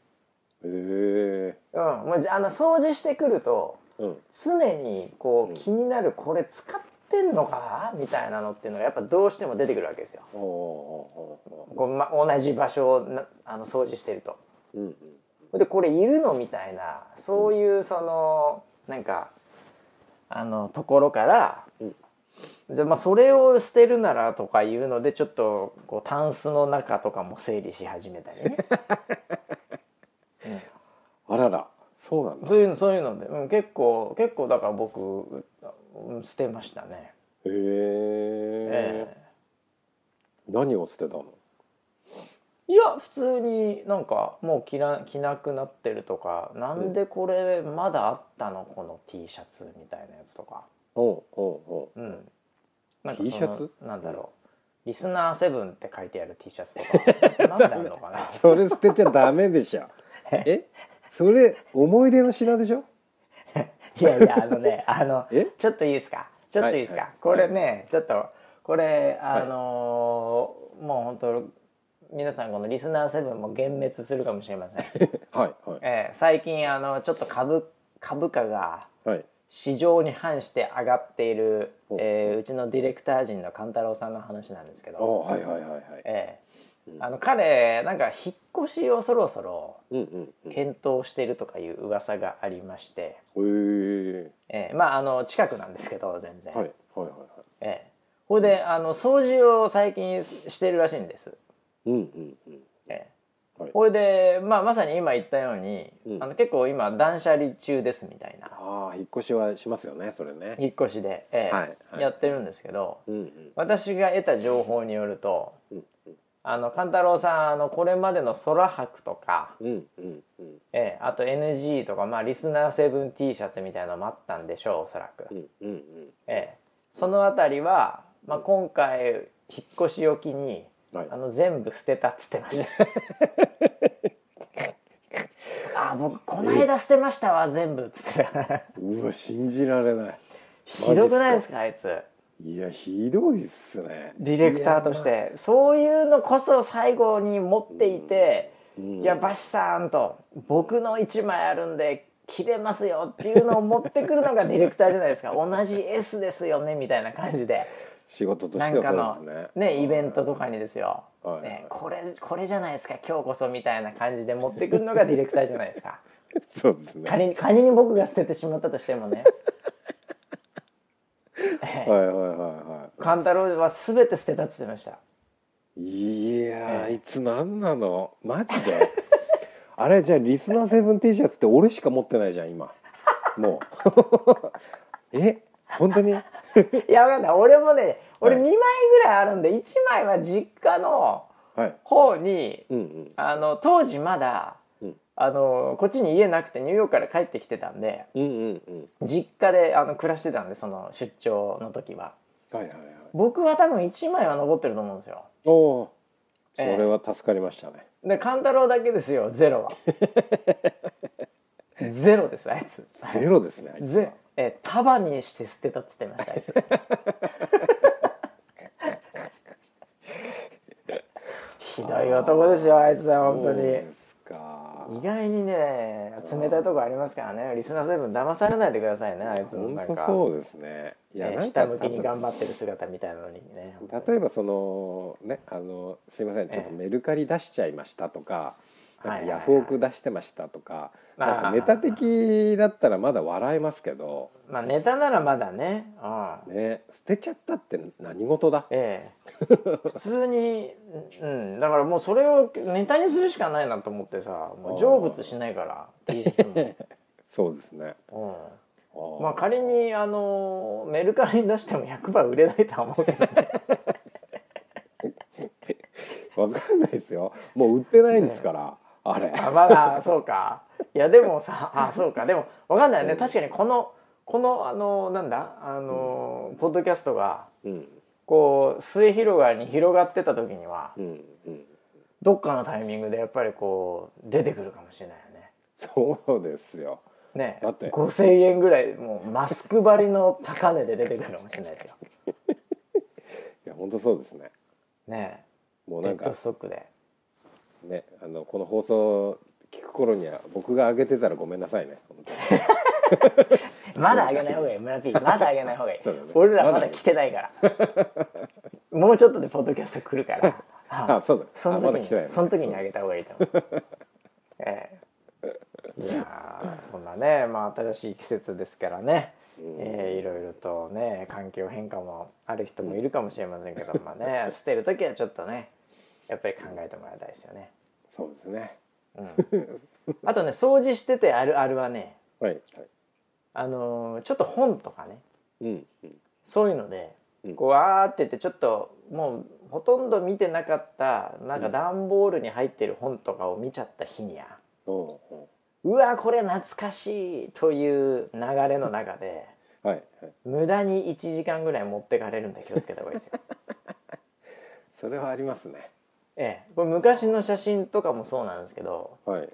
へえうん。もうあの掃除してくるとうん。常にこう気になるこれ使ってんのか？なみたいなのっていうのがやっぱどうしても出てくるわけですよ。おーおーおーおこう、ま、同じ場所をなあの掃除してると。ーうんでこれいるの？みたいな。そういうそのなんかあのところから、でまあ、それを捨てるならとかいうのでちょっとこうタンスの中とかも整理し始めたりね。<laughs> あららそうなんだ。そういうのそういうので、うん、結構結構だから僕うん捨てましたね。へええ。何を捨てたの？えいや普通になんかもう着な着なくなってるとかなんでこれまだあったの？この T シャツみたいなやつとか。おうおうおう。うん、なんか T シャツ？なんだろう、リスナーセブンって書いてある T シャツとか。<laughs> なんであるのかな。それ捨てちゃダメでしょ。<laughs> え？それ思い出の品でしょ？いやいやあのねあの <laughs> え？ちょっといいですか？ちょっといいですか、はいはい。これね、ちょっとこれあのーもう本当皆さんこのリスナーセブンも幻滅するかもしれません、はいはい。えー最近あのちょっと株株価がはい市場に反して上がっている、お。えーうちのディレクター陣の勘太郎さんの話なんですけど、おはいはいはいはい。ええ。あの彼なんか引っ越しをそろそろ検討してるとかいう噂がありまして、え。ええ。まああの近くなんですけど全然、はいはいはいはい。ええ。ほいであの掃除を最近してるらしいんです、うんうんうんええはいで、まあ、まさに今言ったように、うん。あの結構今断捨離中ですみたいな。ああ引っ越しはしますよねそれね。引っ越しで、ええはいはい。やってるんですけどうんうん。私が得た情報によるとうんあの勘太郎さんあのこれまでの空白とか、うんうんうん。ええ、あと NG とか、まあ、リスナーセブン T シャツみたいなのもあったんでしょうおそらく、うんうんうん。ええ、そのあたりは、まあ、今回引っ越しを機にはい。あの全部捨てたっつってました。<laughs> あ僕この間捨てましたわ全部っつってうわ信じられない。ひどくないですかあいつ。いやひどいっすね。ディレクターとして。そういうのこそ最後に持っていて「うん。いやバシさん」と「僕の1枚あるんで切れますよ」っていうのを持ってくるのがディレクターじゃないですか。同じ S ですよねみたいな感じで仕事としてはのそうですね。ねイベントとかにですよ、はいね、これこれじゃないですか。今日こそみたいな感じで持ってくるのがディレクターじゃないですか。<laughs> そうですね。仮に仮に僕が捨ててしまったとしてもね。え <laughs> えはいはいはい。は勘太郎は全て捨てたって言ってました。いいやーあいつ何なの？マジで？<laughs> あれじゃあリスナーセブン T シャツって俺しか持ってないじゃん今。もう。え？本当に？いやわかんない。俺もね俺2はい枚ぐらいあるんで1枚は実家のはい。方にうんうん。あの当時まだうん。あのこっちに家なくてニューヨークから帰ってきてたんでうんうんうん。実家であの暮らしてたんでその出張の時は。はいはいはい。僕は多分1枚は残ってると思うんですよ。おおそえ。えれは助かりましたね、で勘太郎だけですよ。ゼロは。<laughs> ゼロですあいつ。ゼロですねあえ束にして捨てたっつってましたあいつ。<laughs> ひどい男ですよあいつは本当に。意外にね冷たいとこありますからね。リスナーセブン騙されないでくださいねあいつの本なんか、当そうですね。いやえなんか下向きに頑張ってる姿みたいなのにね。例えばそのねあのすいませんちょっとメルカリ出しちゃいましたとか、なんかヤフオク出してましたとか、なんかネタ的だったらまだ笑えますけど、まあネタならまだね。うん。ね、捨てちゃったって何事だ？ええ。普通にうん。だからもうそれをネタにするしかないなと思ってさもう成仏しないから <laughs> そうですね。うん、まあ仮にあのメルカリに出しても100%売れないとは思うけどね。<laughs> わかんないですよ。もう売ってないんですから、あれ。あまだそうか。いやでもさあそうか。でもわかんないよね。確かにこのこのあのなんだ？あの、ポッドキャストがうん。こう末広がりに広がってた時にはうんうん。どっかのタイミングでやっぱりこう出てくるかもしれないよね。そうですよ。ね。だって。5,000円ぐらいもうマスク張りの高値で出てくるかもしれないですよ。いや本当そうですね。ね。もうなんかデッドストックでねあのこの放送聞く頃には僕が上げてたらごめんなさいね。<laughs> まだあげない方がいい。村 P まだあげない方がいい、<laughs> ね。俺らまだ来てないから。もうちょっとでポッドキャスト来るから。<laughs> あそうだ。その時に、あまね。その時にあげた方がいいと思う。ええ。いやーそんなねまあ新しい季節ですからね、えーいろいろとね環境変化もある人もいるかもしれませんけど、まあね捨てる時はちょっとねやっぱり考えてもらいたいですよね。そうですね。あとね掃除しててあるあるはねはい。はいあのーちょっと本とかね。うんうん。そういうので、うん。こうわーって言ってちょっともうほとんど見てなかったなんか段ボールに入ってる本とかを見ちゃった日にゃ、おうおう。わこれ懐かしいという流れの中でう <laughs> はいはい。無駄に1時間ぐらい持ってかれるんで気をつけた方がいいですよ。<laughs> それはありますねええ、これ昔の写真とかもそうなんですけどはい。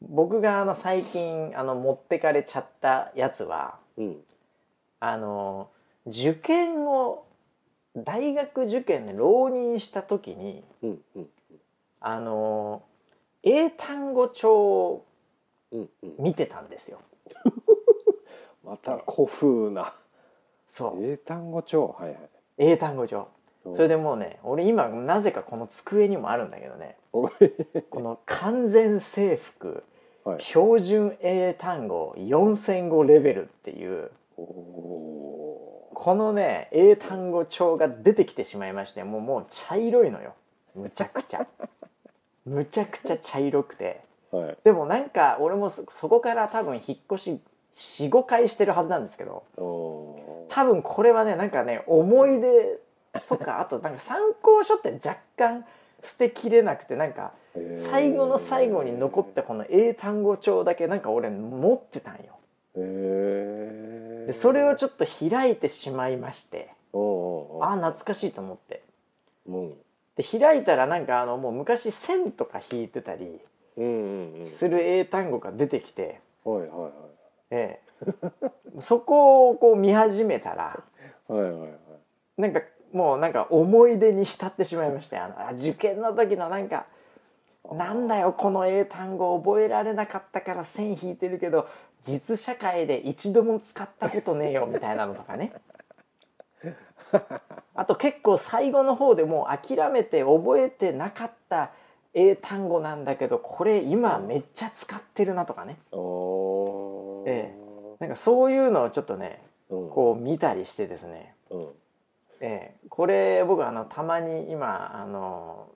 僕があの最近あの持ってかれちゃったやつはうん。あの受験を大学受験で浪人した時にうんうん。あの英単語帳を見てたんですよ。<laughs> また古風な。そう。英単語帳？はいはい。英単語帳。うんそれでもうね俺今なぜかこの机にもあるんだけどね。おこの完全制服はい。標準英単語4000語レベルっていうこのね英単語帳が出てきてしまいましてもうもう茶色いのよ。むちゃくちゃ。<laughs> むちゃくちゃ茶色くて。ーはい。でもなんか俺もそそこから多分引っ越し45回してるはずなんですけど。多分これはねなんかね思い出とかあとなんか参考書って若干捨てきれなくてなんかー。最後の最後に残ったこの英単語帳だけなんか俺持ってたんよ。でそれをちょっと開いてしまいまして。ああ懐かしいと思って。うん。で開いたらなんかあのもう昔線とか引いてたりする英単語が出てきて、はいはいはい。ええ、<laughs> そこをこう見始めたらはいはいはい。なんかもうなんか思い出に浸ってしまいましてあのあ受験の時のなんかなんだよこの英単語覚えられなかったから線引いてるけど実社会で一度も使ったことねえよみたいなのとかね。あと結構最後の方でもう諦めて覚えてなかった英単語なんだけどこれ今めっちゃ使ってるなとかね。おおえ。なんかそういうのをちょっとねうん。こう見たりしてですね。うんええ、これ僕あのたまに今あの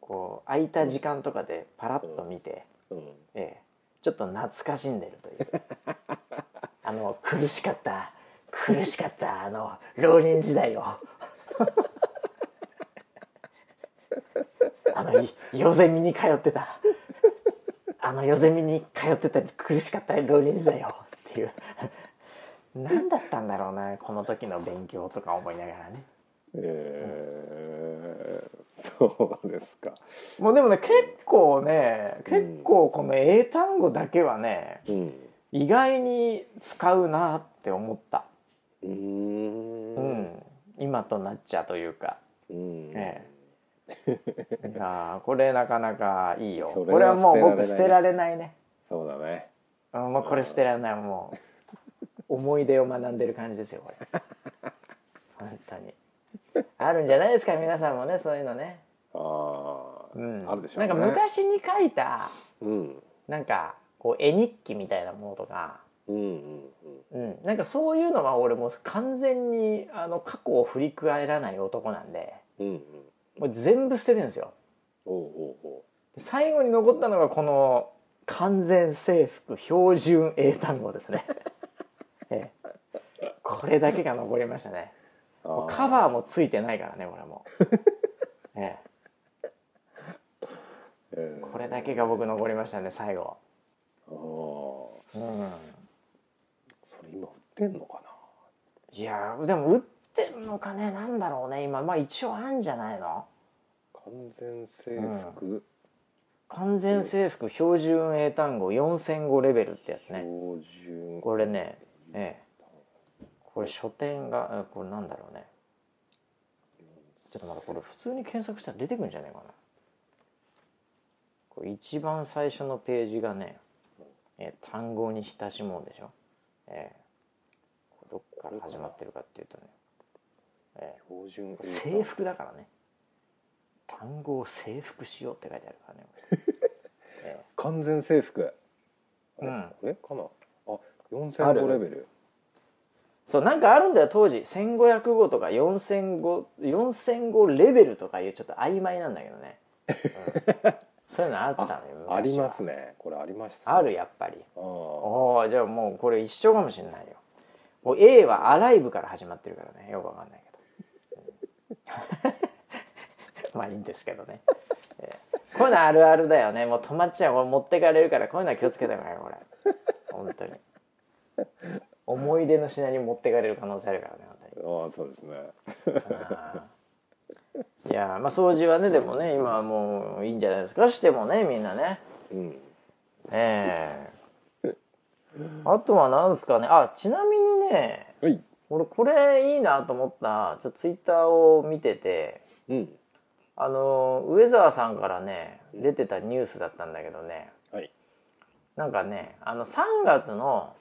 こう空いた時間とかでパラッと見て、うん。ええ、ちょっと懐かしんでるという <laughs> あの苦しかった苦しかったあの浪人時代を。<laughs> あのい夜ゼミに通ってた。あの夜ゼミに通ってた苦しかった浪人時代よっていう何だったんだろうなこの時の勉強とか思いながらね。えー、そうですか。もうでもね結構ね結構この英単語だけはねうん。意外に使うなって思った、うーうん。ん、今となっちゃというか、うん。ええ、いやーこれなかなかいいよ。これはもう僕捨てられないね。捨てられないね。そうだね。うんもうこれ捨てられないもう思い出を学んでる感じですよこれ。<laughs> 本当に。あるんじゃないですか皆さんもねそういうのね、ああ、うん、あるでしょうね。なんか昔に書いたうん。なんかこう絵日記みたいなものとか、うんうんうん、なんかそういうのは俺もう完全にあの過去を振り返らない男なんで。うんうん。うんもう全部捨ててるんですよ。おうおうおう。で最後に残ったのがこの完全制服標準英単語ですね、<laughs> ええ、これだけが残りましたね。あもうカバーもついてないからねこれも、<laughs> ええ。え、これだけが僕残りましたね最後。ああうん。それ今売ってんのかいやーでも売ってんのかねなんだろうね今。まあ一応あんじゃないの？な完全制服、完全制服標準英単語4005レベルってやつね。標準。これねええ。これ書店があこれなんだろうね。ちょっと待ってこれ普通に検索したら出てくるんじゃないかな。これ一番最初のページがね、えー単語に親しもうでしょ。ええ。これどっから始まってるかっていうとね、え標準え制服だからね。単語を制服しようって書いてあるからね、<laughs> え。完全制服。うん。これかな？ああ4005る。レベルそうなんかあるんだよ当時。1500語とか4000 4005レベルとかいうちょっと曖昧なんだけどね、うん。そういうのあったのよ <laughs> ありますね。これありました。あるやっぱり。おおじゃあもうこれ一緒かもしれないよ。もう A はアライブから始まってるからねよくわかんないけど。<laughs> まあいいんですけどね、えーこういうのあるあるだよね。もう止まっちゃう。これ持ってかれるからこういうのは気をつけた方がいいよこれ。本当に思い出の品に持ってかれる可能性あるからねあーそうですね。あーいやまあ掃除はねでもね今はもういいんじゃないですか。してもねみんなね。うん。ええ。あとは何ですかね。あちなみにねはい。俺これいいなと思ったちょっとツイッターを見ててうん。あの上澤さんからね出てたニュースだったんだけどね。はい。なんかねあの3月のうん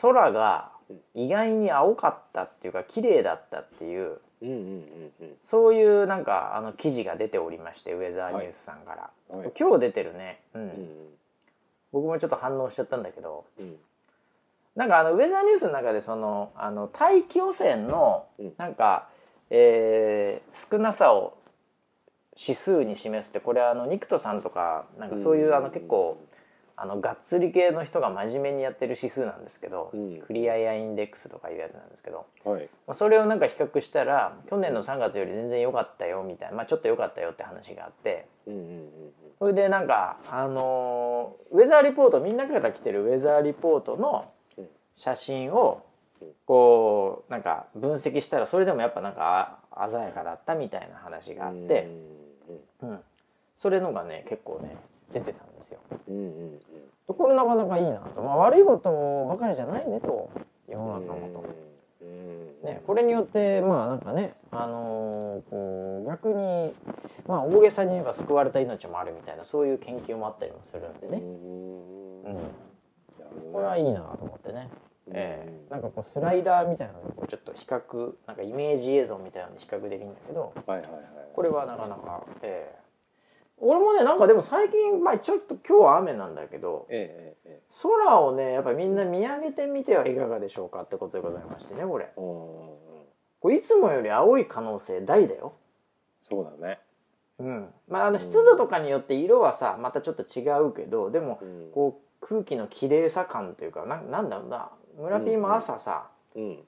空が意外に青かったっていうか綺麗だったっていううんうんうんうん。そういうなんかあの記事が出ておりましてウェザーニュースさんから、はい。今日出てるね、うんうん。僕もちょっと反応しちゃったんだけどうん。なんかあのウェザーニュースの中でそのあの大気汚染のうん。なんか、えー少なさを指数に示すってこれあのニクトさんとかなんかそういうあの結構あのがっつり系の人が真面目にやってる指数なんですけど、うん。クリアエアインデックスとかいうやつなんですけど、はい。まあ、それをなんか比較したら去年の3月より全然良かったよみたいな、まあ、ちょっと良かったよって話があって。うんうんうんそれでなんかあのーウェザーリポートみんなから来てるウェザーリポートのうん。写真をこうなんか分析したらそれでもやっぱなんかあ鮮やかだったみたいな話があって、うん、それのがね結構ね出てたんですよ。うんうんうん。これなかなかいいなと、まあ、悪いことばかりじゃないねと。世の中もと。うんね、これによってまあなんかね、あのーこう逆にまあ大げさに言えば救われた命もあるみたいなそういう研究もあったりもするんでね、うんこれはいいなと思ってね、ええ。なんかこうスライダーみたいなのをこうちょっと比較なんかイメージ映像みたいなのに比較できるんだけど。はいはいはい。これはなかなか、ええ俺もねなんかでも最近、まあ、ちょっと今日は雨なんだけどええええ空をねやっぱりみんな見上げてみてはいかがでしょうかってことでございましてねこれ。これいつもより青い可能性大だよ。そうだね。うん、まああの湿度とかによって色はさまたちょっと違うけどでもうん。こう空気の綺麗さ感というかななんだろうな。村ピーも朝さ、うんうん。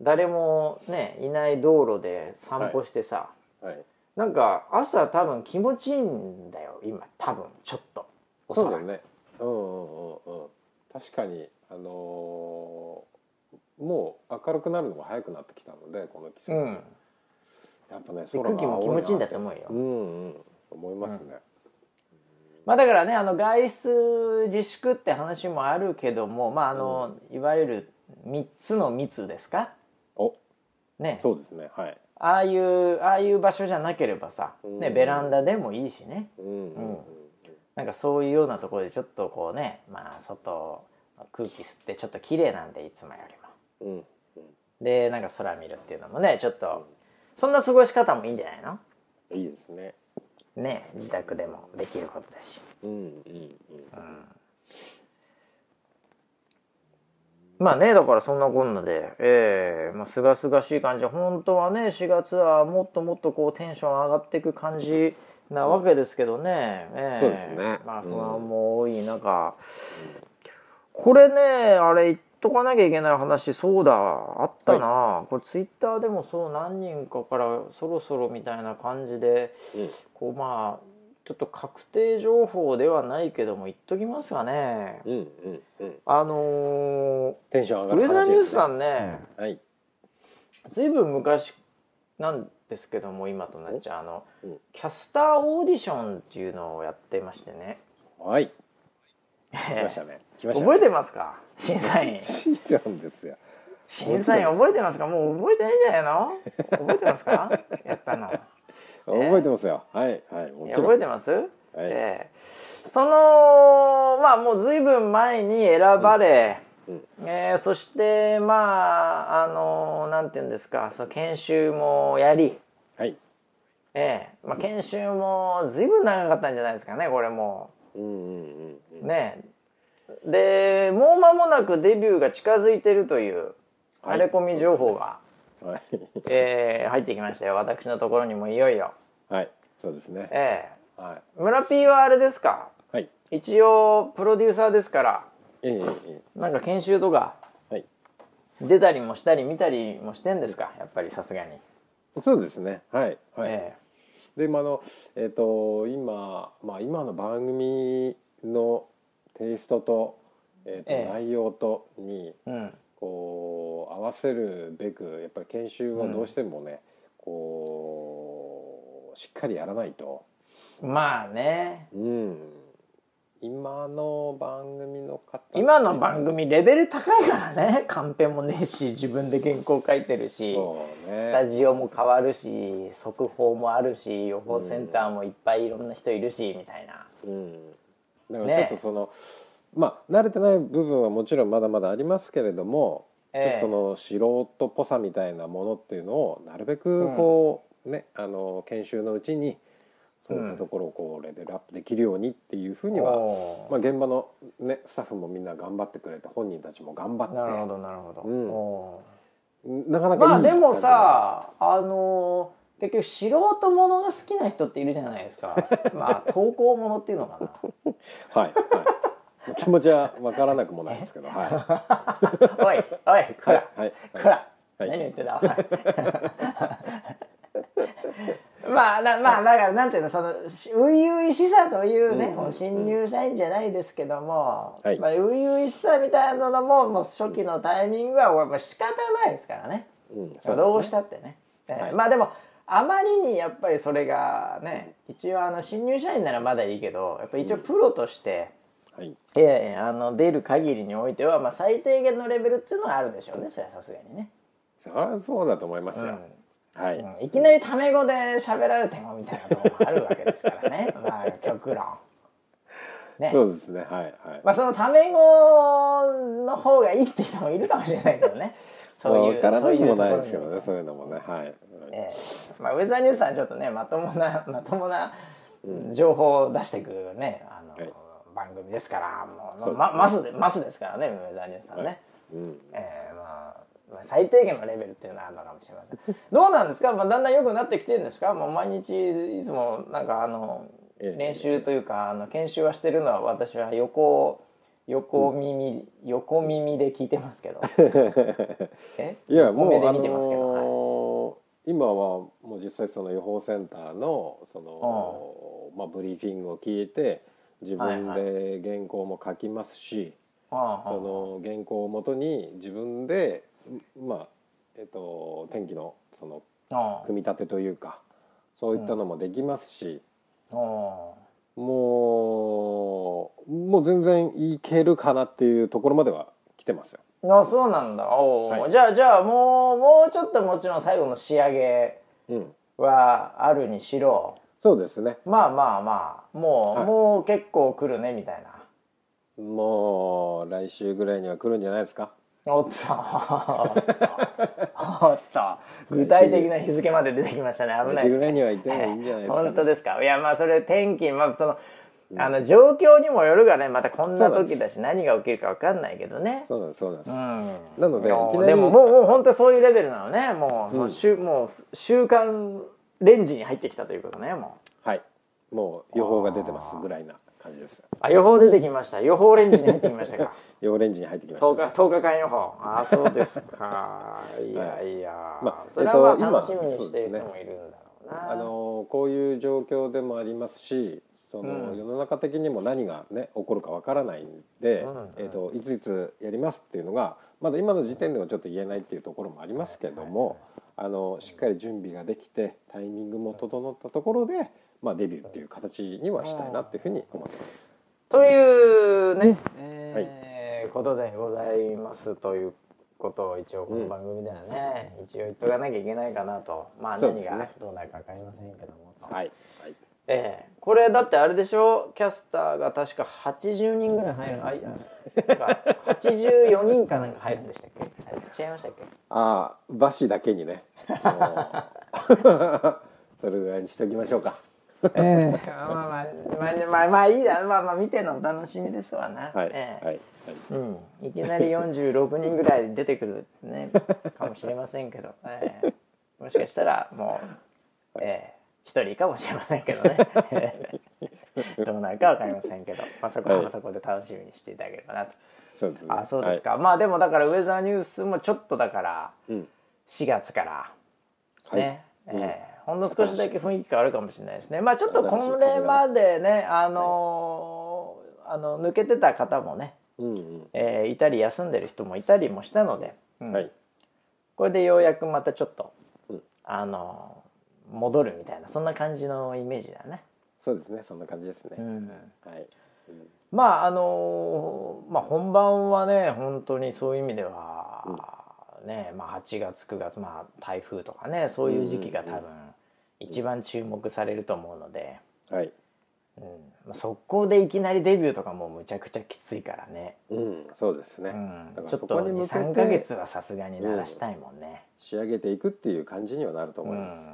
誰もねいない道路で散歩してさ、はいなんか朝多分気持ちいいんだよ今多分ちょっと。おそうだね。うんうんうんうん。確かにあのーもう明るくなるのが早くなってきたのでこの季節、うん、やっぱねで空気も気持ちいいんだと思うよ、うんうん。思いますね、まあだからねあの外出自粛って話もあるけどもまああの、いわゆる3つの密ですか？お。ね。そうですね。はいああいうああいう場所じゃなければさ、ね、うん。ベランダでもいいしね。うんうんうんなんかそういうようなところでちょっとこうねまあ外空気吸ってちょっと綺麗なんでいつもよりも。うんうん。でなんか空見るっていうのもねちょっとそんな過ごし方もいいんじゃないの？いいですね。ね自宅でもできることだし。うんうん。うんまあねだからそんなこんなで。ええまあすがすがしい感じ。本当はね4月はもっともっとこうテンション上がっていく感じなわけですけどね、ええ。そうですね。まあうん不安も多い中、これねあれ言っとかなきゃいけない話そうだ。あったな、これツイッターでもそう何人かからそろそろみたいな感じでうん。こうまあちょっと確定情報ではないけども言っときますがね。うんうんうん。あのテンション上ーがるウェザーニュースさんね。はい。ずいぶん昔なんですけども今となっちゃうあの、うん。キャスターオーディションっていうのをやってましてね。はい。<laughs> 来ましたね。来ましたね。覚えてますか？審査員。もちろんですよ。審査員覚えてますか？もう覚えてないんじゃないの？覚えてますか？やったの覚えてますよ。はいはいもいやちろん。覚えてます、ええ。そのまあもうずいぶん前に選ばれ、うんえーそしてまああのなんていうんですかその研修もやり、はい。ええまあ、研修もずいぶん長かったんじゃないですかねこれも。うんうんうんうん。ね。でもう間もなくデビューが近づいてるというはい荒れ込み情報が、はい。えー入ってきましたよ。私のところにもいよいよ、はい。そうですね。えはえ村 P はあれですか？いはい。一応プロデューサーですから。えええなんか研修とかえはい。出たりもしたり見たりもしてんですか？やっぱりさすがに、そうですね。はい。はい、えでまああのえっ、と今まあ今の番組のテイストと,、えーとええ。内容とにえうん。こう合わせるべくやっぱり研修はどうしてもね、こうしっかりやらないと、まあね。うん、今の番組の方今の番組レベル高いからね。<laughs> カンペもねえし自分で原稿書いてるし、ね。スタジオも変わるし速報もあるし予報センターもいっぱいいろんな人いるしみたいな、うん、だからちょっとその、まあ慣れてない部分はもちろんまだまだありますけれども、えその素人っぽさみたいなものっていうのをなるべくこう、ねあの研修のうちにそういったところをこうレベルアップできるようにっていうふうには、おーまあ、現場の、ね、スタッフもみんな頑張ってくれて本人たちも頑張って。なるほどなるほど、うん。おなかなかまあでもさあのー結局素人ものが好きな人っているじゃないですか。<laughs> まあ投稿ものっていうのかな。はいはい気持ちは分からなくもないですけどは <laughs> い。おいおいこら、はいはいこら、はい。何言ってんだお前 <laughs> まあなまあだからなんていうのそのし初々しさというね、うん新入社員じゃないですけども、はい。まあ、初々しさみたいなのももう初期のタイミングはやっぱ仕方ないですからね。うんどうしたってね、えーはい。まあでもあまりにやっぱりそれがね一応あの新入社員ならまだいいけどやっぱ一応プロとして、はい。ええあの出る限りにおいては、まあ、最低限のレベルっていうのはあるでしょうねそれはさすがにね、そりゃそうだと思いますよ、はい、うん。いきなりタメ語で喋られてもみたいなところもあるわけですからね。<laughs> まあ極論。ね。そうですね。はいはい。まあそのタメ語の方がいいって人もいるかもしれないけどね。<laughs> そういう分からなくもないですけどねそういうのもね。はい、ええ。まあ、ウェザーニュースさんちょっとねまともなまともな情報を出してくるねあの、はい番組ですからもうまマスでマスですからねウェザーニュースさんね、はい。うん。ええまあまあ最低限のレベルっていうのはあるのかもしれません。<laughs> どうなんですか、まあ、だんだん良くなってきてるんですか？もう毎日いつもなんかあのええ。練習というかあの研修はしてるのは私は横横耳、横耳で聞いてますけど。<laughs> え？いやもうで見てますけど、はい。のー今はもう実際その予報センターのその、まあ、ブリーフィングを聞いて自分で原稿も書きますし、はあはあ。その原稿をもとに自分でまあえっと天気のその組み立てというかそういったのもできますし、ああ。もうもう全然いけるかなっていうところまでは来てますよ。あそうなんだ。おー、はい。じゃあじゃあもうもうちょっともちろん最後の仕上げうん、はあるにしろそうですね。まあまあまあ。もう、はい。もう結構来るねみたいな。もう来週ぐらいには来るんじゃないですか？おっと。<laughs> おっと。具体的な日付まで出てきましたね。危ないですね。来週ぐらいには行ってもいいんじゃないですか、ね。本当ですか？いやまあそれ天気まあそのあの状況にもよるがねまたこんな時だし何が起きるか分かんないけどね。そうなんですそうなんです。うん。なのででももうもう本当にそういうレベルなのね。もう,、うん。週もう週間レンジに入ってきたということねもう。はい。もう予報が出てますぐらいな感じです。よ。あ予報出てきました。予報レンジに入ってきましたか。<laughs> 予報レンジに入ってきました、10日10日間予報。ああそうですか。<laughs> い。やいや、まあそれはまあえっと楽しみに今している人もいるんだろうな。あのこういう状況でもありますし、その、うん。世の中的にも何がね起こるかわからないんで、うん。うんえー、といついつやりますっていうのがまだ今の時点ではちょっと言えないっていうところもありますけども、あのしっかり準備ができてタイミングも整ったところで、まあ、デビューっていう形にはしたいなっていうふうに思ってます。というね、えーことでございますということを一応この番組ではね、一応言っとかなきゃいけないかなと。まあ何がどうなるか分かりませんけどもと、はい、はいええ。これだってあれでしょ？キャスターが確か80人ぐらい入る。あいやなんか84人かなんか入るんでしたっけ？違いましたっけ？ああ馬氏だけにね。<laughs> それぐらいにしておきましょうか。ええ。まあまあまあまあまあいいやまあまあ見てのお楽しみですわな、はい、ええはい、はいうん、いきなり46人ぐらい出てくる、ね、かもしれませんけど、ええもしかしたらもう、ええ一人かもしれませんけどね。<laughs> どうなるかわかりませんけど、まあ、そこははい。そこで楽しみにしていただければなと。そうですね。あそうですか、まあでもだからウェザーニュースもちょっとだからはい。うん、4月からはい。ね、うん。ええほんの少しだけ雰囲気変わるかもしれないですね。まあちょっとこれまでね。あのーあの抜けてた方もねうん、うん、えーいたり休んでる人もいたりもしたので、うん。はい、これでようやくまたちょっと、うん。あの戻るみたいなそんな感じのイメージだね。そうですね。そんな感じですね。うん、はい。うんまああのまあ本番はね本当にそういう意味では、ねまあ、8月9月、まあ、台風とかねそういう時期が多分一番注目されると思うので、はい。うんまあ、速攻でいきなりデビューとかもむちゃくちゃきついからね。うん、そうですね。うんだからそちょっとこに向けて23か月はさすがに鳴らしたいもんね。仕上げていくっていう感じにはなるとうん思います。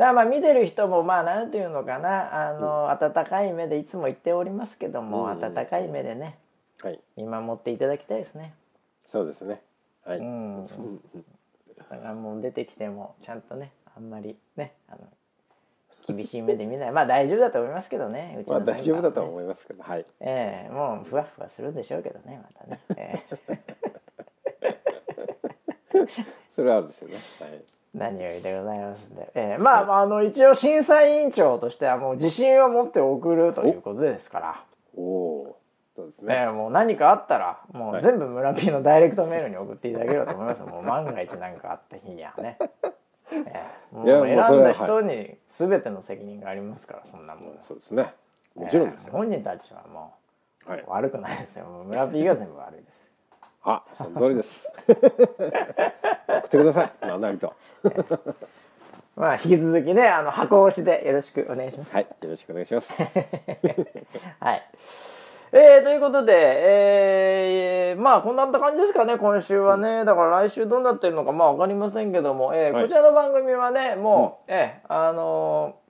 はい。だからまあ見てる人もまあなんていうのかなあの、温かい目でいつも言っておりますけども、うん温かい目でねはい。見守っていただきたいですね。そうですね。はい。ううんん、だからもう出てきてもちゃんとねあんまりねあの厳しい目で見ないまあ大丈夫だと思いますけどねうちのまあ大丈夫だと思いますけど、はい。ええもうふわふわするんでしょうけどねまたね、ええ <laughs> それはあるですよね。はい。何よりでございますんで、ええまあ、まあ、あの一応審査委員長としてはもう自信を持って送るということですから、おおー。そうですね。ね。もう何かあったらもはい。う全部村 P のダイレクトメールに送っていただければと思います、<laughs> もう万が一何かあった日にはね、<laughs> ええもう選んだ人に全ての責任がありますからそんなもん、そうですね。もちろんですよ。ええ本人たちはもはい。う悪くないですよ。もう村 P が全部悪いですあ、その通りです。<laughs> 送ってください。何なりと。<laughs> まあ引き続きねあの箱押しでよろしくお願いしますはい。よろしくお願いします。<laughs> はい。えー、ということで、えー、まあこんな感じですかね今週はねだから来週どうなってるのかまあ分かりませんけども、えーはいこちらの番組はねもう、えーあのー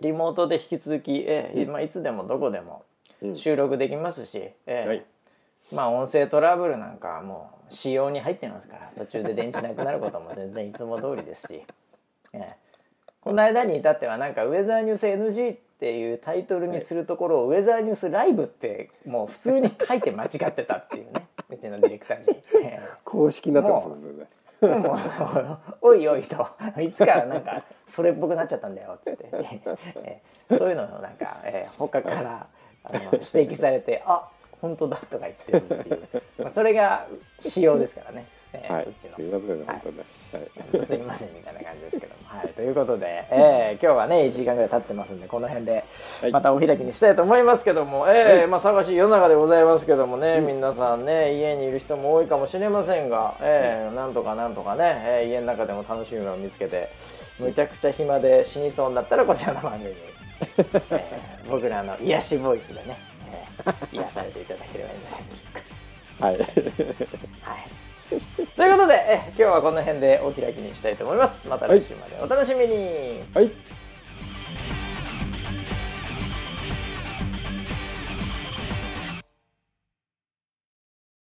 リモートで引き続き、えーまあ、いつでもどこでもうん収録できますし、えーはい。まあ音声トラブルなんかはもう仕様に入ってますから途中で電池なくなることも全然いつも通りですし、ええ。この間に至ってはなんか「ウェザーニュース NG」っていうタイトルにするところを「ウェザーニュースライブ」ってもう普通に書いて間違ってたっていうね <laughs> うちのディレクター陣。ええ。公式になってますね。もうおいおいといつからなんかそれっぽくなっちゃったんだよっつって、ええ。そういうのをなんか、ええ他からあの指摘されてあ本当だとか言ってるっていう、まあ、それが仕様ですからね、ええはい。うちの。すいません、本当ね。はい。すいませんみたいな感じですけども。はい、ということで、えー <laughs> 今日はね1時間ぐらい経ってますんでこの辺ではい。またお開きにしたいと思いますけども、えーまあ、探し世の中でございますけどもね、皆さんね家にいる人も多いかもしれませんが、えーなんとかなんとかね、えー家の中でも楽しみを見つけてむちゃくちゃ暇で死にそうになったらこちらの番組に、えー僕らの癒しボイスでね、え <laughs> ー癒されていただければいいんじゃないでしょうか。はい。はい。<laughs> ということで、え今日はこの辺でお開きにしたいと思います。また来週までお楽しみに。はい。